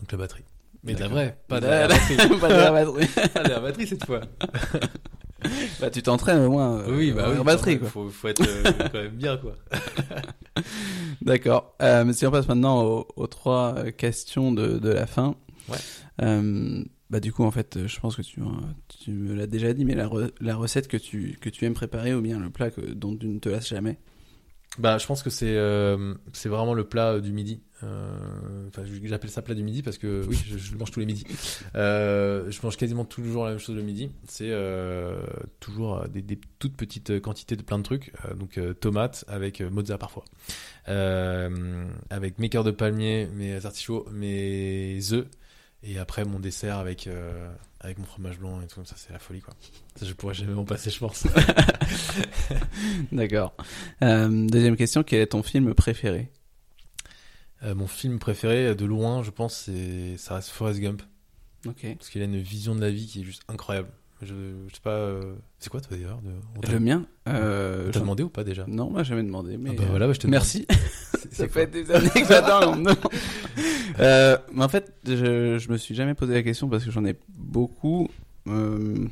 Donc la batterie. Mais de la vraie, pas de la batterie. pas de la batterie. Pas de la batterie cette fois. bah tu t'entraînes au moins. euh, oui, bah en oui. batterie quoi. Faut, faut être euh, quand même bien, quoi. D'accord. Euh, mais si on passe maintenant aux, aux trois euh, questions de, de la fin. Ouais. Euh, bah du coup en fait je pense que tu, euh, tu me l'as déjà dit mais la, re- la recette que tu, que tu aimes préparer ou bien le plat que, dont tu ne te lasses jamais. Bah, je pense que c'est euh, c'est vraiment le plat euh, du midi. Euh, Enfin, j'appelle ça plat du midi parce que oui, je, je le mange tous les midis. Je mange quasiment toujours la même chose le midi. C'est toujours des, des toutes petites quantités de plein de trucs. Donc tomates avec mozza parfois, avec mes cœurs de palmier, mes artichauts, mes œufs. Et après mon dessert avec euh, avec mon fromage blanc et tout comme ça, c'est la folie quoi. Ça, je pourrais jamais m'en passer, je pense. D'accord. Euh, deuxième question, quel est ton film préféré? Euh, mon film préféré, de loin, je pense, c'est ça reste Forrest Gump. Ok. Parce qu'il a une vision de la vie qui est juste incroyable. Je, je sais pas. C'est quoi, toi, d'ailleurs de... Le mien euh, on t'a j'en- demandé ou pas déjà? Non, moi jamais demandé. Mais Ah bah voilà, bah, je te Merci. Ça fait des années que j'attends. euh, mais en fait, je, je me suis jamais posé la question parce que j'en ai beaucoup. Euh,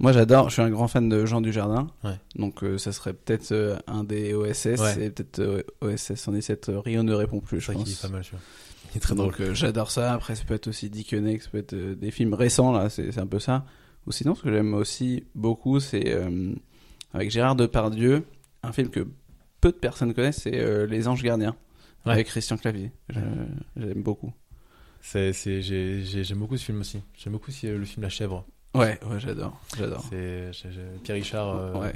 moi, j'adore. Je suis un grand fan de Jean Dujardin. Ouais. Donc, euh, ça serait peut-être euh, un des OSS. Ouais. Et peut-être euh, OSS 117. euh, Rio ne répond plus, je pense. est pas mal, celui-là. Il est très drôle. Donc, j'adore ça. Après, ça peut être aussi Dick Henneck, ça peut être des films récents, là. C'est un peu ça. Ou sinon, ce que j'aime aussi beaucoup, c'est avec Gérard Depardieu, un film que peu de personnes connaissent, c'est euh, Les Anges Gardiens. Ouais. Avec Christian Clavier. J'aime beaucoup. J'aime beaucoup ce film aussi. J'aime beaucoup aussi, euh, le film La Chèvre. Ouais, ouais, j'adore. J'adore. Pierre Richard. euh, ouais.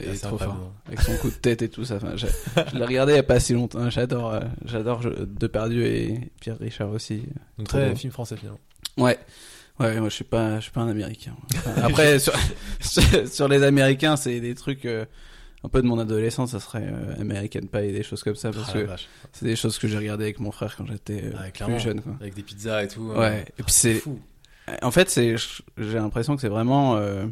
est Et assez trop fort. Avec son coup de tête et tout ça. Enfin, je je l'ai regardé il y a pas si longtemps. J'adore, euh, j'adore Depardieu et Pierre Richard aussi. Donc très beau. film français finalement. Ouais. Ouais, moi je suis pas, je suis pas un américain. Enfin, après, sur, sur, sur les américains, c'est des trucs euh, un peu de mon adolescence, ça serait euh, American Pie et des choses comme ça, parce Ah, que c'est des choses que j'ai regardées avec mon frère quand j'étais euh, Ah, plus jeune. Quoi. Avec des pizzas et tout. euh, Ouais, et puis c'est, fou. en fait, c'est, j'ai l'impression que c'est vraiment euh,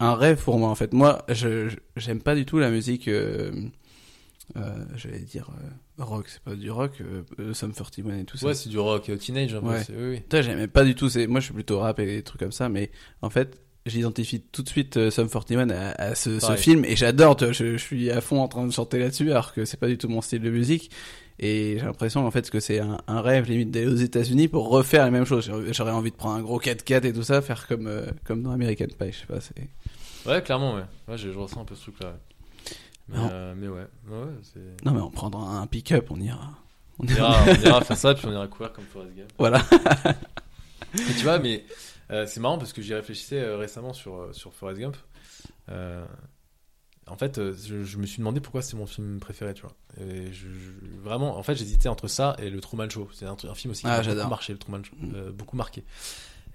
un rêve pour moi. En fait, moi, je, j'aime pas du tout la musique. J'allais dire rock, c'est pas du rock, euh, Sum 41 et tout ça. Ouais, c'est du rock teenage. Ouais. c'est- Oui, oui. J'aimais pas du tout. C'est moi, je suis plutôt rap et des trucs comme ça, mais en fait, j'identifie tout de suite euh, Sum 41 à, à ce, film et j'adore. Je, je suis à fond en train de chanter là-dessus, alors que c'est pas du tout mon style de musique. Et j'ai l'impression en fait que c'est un, un rêve limite d'aller aux États-Unis pour refaire les mêmes choses. J'aurais- envie de prendre un gros 4x4 et tout ça, faire comme euh, comme dans American Pie. Je sais pas. C'est Ouais, clairement, ouais. Ouais, je, je ressens un peu ce truc-là. ouais. Mais, Non. euh, mais ouais, non mais on prendra un pick-up, on ira. On On ira, on ira faire ça, puis on ira courir comme Forrest Gump. Voilà. Et tu vois, mais euh, c'est marrant parce que j'y réfléchissais euh, récemment sur, euh, sur Forrest Gump. Euh, en fait, je, je me suis demandé pourquoi c'est mon film préféré, tu vois. Et je, je- vraiment, en fait, j'hésitais entre ça et le Truman Show. C'est un, film aussi qui Ah, m'a beaucoup marché, le Truman Show, Mm. beaucoup marqué.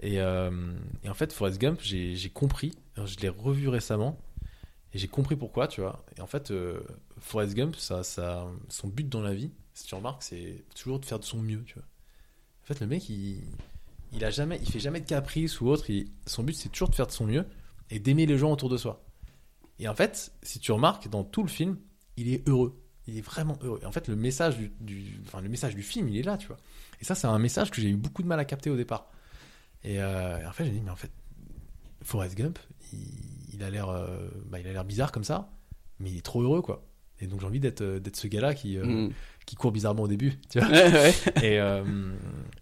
Et, et en fait, Forrest Gump, j'ai compris. Je l'ai revu récemment et j'ai compris pourquoi, tu vois. Et en fait, Forrest Gump, ça, ça, son but dans la vie, si tu remarques, c'est toujours de faire de son mieux, tu vois. En fait, le mec, il, il a jamais, il fait jamais de caprice ou autre. son but, c'est toujours de faire de son mieux et d'aimer les gens autour de soi. Et en fait, si tu remarques, dans tout le film, il est heureux. Il est vraiment heureux. Et en fait, le message du, enfin, le message du film, il est là, tu vois. Et ça, c'est un message que j'ai eu beaucoup de mal à capter au départ. Et, euh, en fait, j'ai dit, mais en fait, Forrest Gump, il, il a l'air, euh, bah, bizarre comme ça, mais il est trop heureux, quoi. Et donc, j'ai envie d'être, euh, d'être ce gars-là qui, euh, Mm. qui court bizarrement au début, tu vois. Ouais, ouais. Et, euh,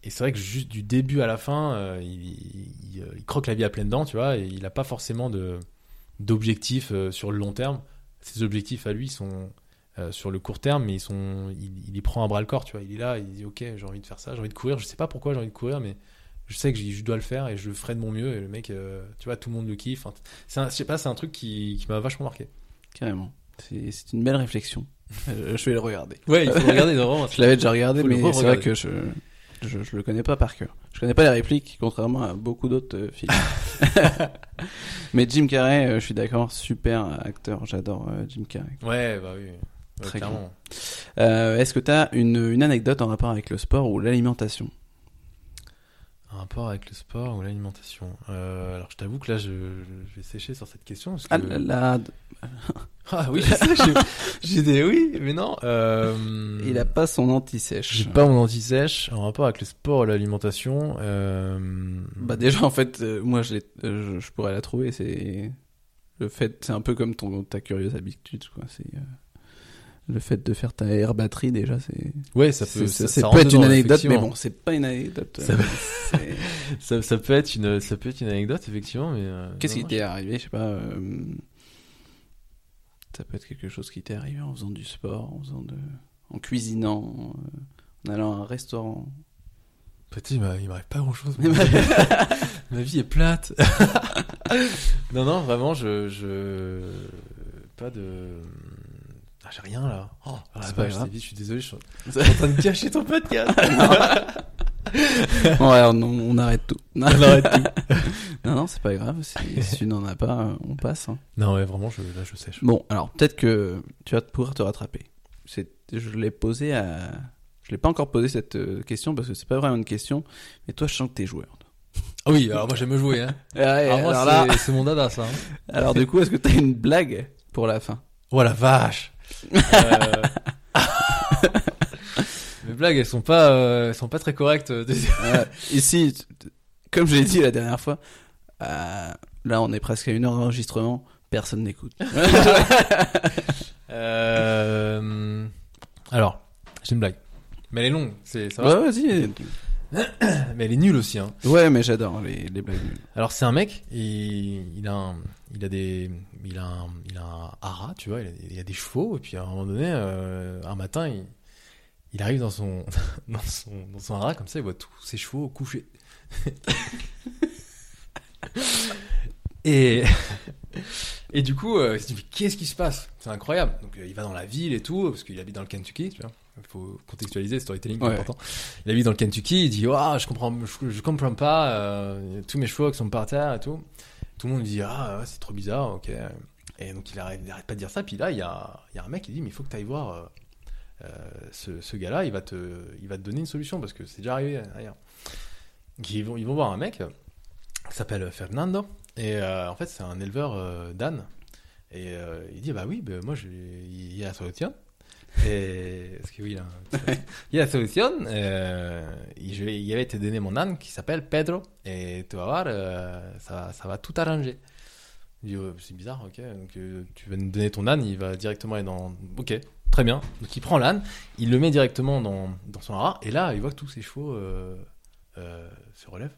et c'est vrai que juste du début à la fin, il, il- il croque la vie à pleines dents, tu vois, et il n'a pas forcément de d'objectifs sur le long terme. Ses objectifs à lui sont euh, sur le court terme, mais ils sont, il, il les prend à bras le corps, tu vois. Il est là, il dit ok, j'ai envie de faire ça, j'ai envie de courir. Je sais pas pourquoi j'ai envie de courir, mais je sais que je dois le faire et je le ferai de mon mieux. Et le mec, euh, tu vois, tout le monde le kiffe. Enfin, c'est un- je sais pas, c'est un truc qui, qui m'a vachement marqué. Carrément. C'est une belle réflexion. Euh, je vais le regarder. Ouais, il faut regarder vraiment. Je l'avais déjà regardé, le mais c'est vrai que je, je je le connais pas par cœur. Je connais pas les répliques, contrairement à beaucoup d'autres euh, films. mais Jim Carrey, euh, je suis d'accord, super acteur. J'adore euh, Jim Carrey. Ouais, bah oui, Ouais, Très clairement. Euh, Est-ce que tu as une, une anecdote en rapport avec le sport ou l'alimentation? Un rapport avec le sport ou l'alimentation. Euh, alors je t'avoue que là je, je vais sécher sur cette question. Parce que... Ah là, Ah oui, j'ai- des oui, mais non. Euh... il a pas son anti-sèche. J'ai pas mon anti-sèche en rapport avec le sport et l'alimentation. Euh... Bah déjà en fait, moi je, l'ai- je, je pourrais la trouver. C'est le fait, c'est un peu comme ton ta curieuse habitude quoi. C'est le fait de faire ta air batterie déjà. C'est ouais, ça peut, ça, peut être une anecdote, mais bon, c'est pas une anecdote. Ça euh, c'est- ça, peut être une, ça peut être une anecdote effectivement, mais. euh, Qu'est-ce qui t'est arrivé Je sais pas. euh, Ça peut être quelque chose qui t'est arrivé en faisant du sport, en faisant de, en cuisinant, en allant à un restaurant? Petit, il m'a- il m'arrive pas grand chose. Ma vie est plate. non, non, vraiment, je, je, pas de, ah, j'ai rien là. Oh, ah, C'est la pas vache, grave. c'est vite, je suis désolé, je suis en train de gâcher ton podcast. ouais, on, on arrête tout. Non, On arrête tout. non, c'est pas grave. Si, si tu n'en as pas, euh, on passe. hein. Non, ouais, vraiment, je, là, je sèche. Bon, alors peut-être que tu vas pouvoir te rattraper. C'est, je l'ai posé à, je l'ai pas encore posé cette euh, question parce que c'est pas vraiment une question. Mais toi, je sens que t'es joueur. Ah oui, alors moi j'aime jouer, hein. Ouais, Alors, moi, alors là, c'est- c'est mon dada, ça. hein. alors du coup, est-ce que t'as une blague pour la fin? Oh la vache. Euh, Mes blagues, elles sont pas, euh, elles sont pas très correctes. euh, Ici, comme je l'ai dit la dernière fois, là, on est presque à une heure d'enregistrement. Personne n'écoute. Alors, j'ai une blague. Mais elle est longue, c'est ça va Ouais, vas-y. Mais elle est nulle aussi, hein. Ouais, mais j'adore les, les blagues nulles. Alors c'est un mec, il, il a un, il a des, il a un, il a un haras, tu vois, il a, il a des chevaux et puis à un moment donné, euh, un matin, il, il arrive dans son, dans son, dans son haras comme ça, il voit tous ses chevaux couchés. et et du coup, euh, il se dit qu'est-ce qui se passe? C'est incroyable. Donc euh, il va dans la ville et tout parce qu'il habite dans le Kentucky, tu vois. Il faut contextualiser, storytelling, c'est Ouais. important. Il habite dans le Kentucky, il dit je comprends, je, je comprends pas, euh, tous mes chevaux qui sont par terre et tout. Tout le monde dit Ah, c'est trop bizarre, ok. Et donc il arrête, il arrête pas de dire ça. Puis là, il y a, il y a un mec qui dit Mais il faut que tu ailles voir euh, euh, ce, ce gars-là, il, va te, il va te donner une solution parce que c'est déjà arrivé ailleurs. Donc, ils, vont, ils vont voir un mec qui s'appelle Fernando. Et euh, en fait, c'est un éleveur d'ânes. Et il dit Bah oui, bah, moi, il y a la solution. Et, parce que oui, un- il y a la solution. Euh, je il avait été donné mon âne qui s'appelle Pedro. Et tu vas voir, euh, ça, va tout arranger. Il dit, Ouais, c'est bizarre, ok. Donc, euh, tu vas nous donner ton âne, il va directement aller dans. Ok, très bien. Donc, il prend l'âne, il le met directement dans, dans son haras. Et là, il voit que tous ses chevaux euh, euh, se relèvent.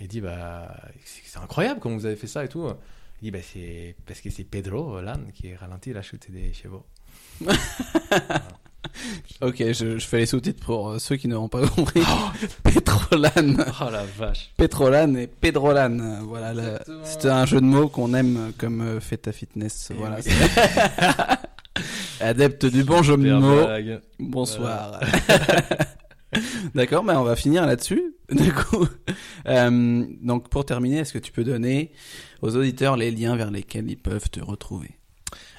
Et il dit, bah, c'est incroyable comment vous avez fait ça et tout. Il dit, bah, c'est parce que c'est Pedro, l'âne, qui ralentit la chute des chevaux. Ok, je, je fais les sous-titres pour euh, ceux qui n'auront pas compris. Pétrolane. Oh la vache. Pétrolane et Pedrolane. Voilà, c'est un jeu de mots qu'on aime euh, comme euh, Feta Fitness. Eh voilà. oui. Adepte du bon jeu de mots. blague. Bonsoir. D'accord, mais on va finir là-dessus. Du coup, Euh, donc pour terminer, est-ce que tu peux donner aux auditeurs les liens vers lesquels ils peuvent te retrouver?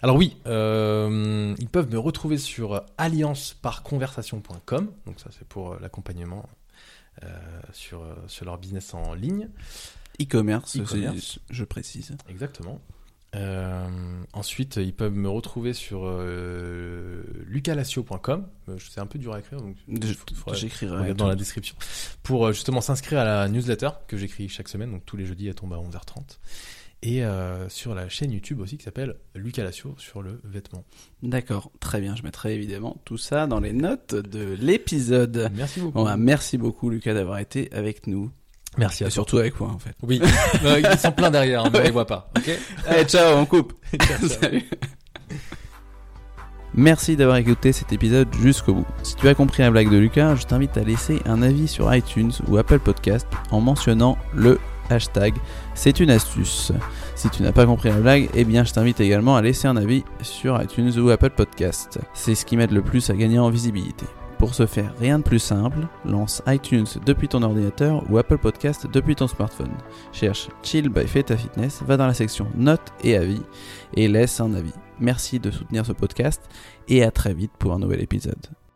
Alors oui, euh, ils peuvent me retrouver sur allianceparconversation.com. Donc ça, c'est pour euh, l'accompagnement euh, sur, sur leur business en ligne. E-commerce, je précise. Exactement. Euh, ensuite, ils peuvent me retrouver sur euh, lucalacio.com. Euh, C'est un peu dur à écrire, donc J'écrirai. dans la description. Pour justement s'inscrire à la newsletter que j'écris chaque semaine, donc tous les jeudis, elle tombe à 11h30. Et euh, sur la chaîne YouTube aussi qui s'appelle Lucalacio sur le vêtement. D'accord, très bien. Je mettrai évidemment tout ça dans les notes de l'épisode. Merci beaucoup. Bon, bah, merci beaucoup Lucas d'avoir été avec nous. Merci à Et surtout avec moi en fait. Oui, Euh, ils sont pleins derrière, mais on les voit pas. Allez, ciao, on coupe. Salut. Merci d'avoir écouté cet épisode jusqu'au bout. Si tu as compris la blague de Lucas, je t'invite à laisser un avis sur iTunes ou Apple Podcast en mentionnant le hashtag c'est une astuce. Si tu n'as pas compris la blague, eh bien je t'invite également à laisser un avis sur iTunes ou Apple Podcast. C'est ce qui m'aide le plus à gagner en visibilité. Pour ce faire, rien de plus simple, lance iTunes depuis ton ordinateur ou Apple Podcast depuis ton smartphone. Cherche Chill by Feta Fitness, va dans la section Notes et avis et laisse un avis. Merci de soutenir ce podcast et à très vite pour un nouvel épisode.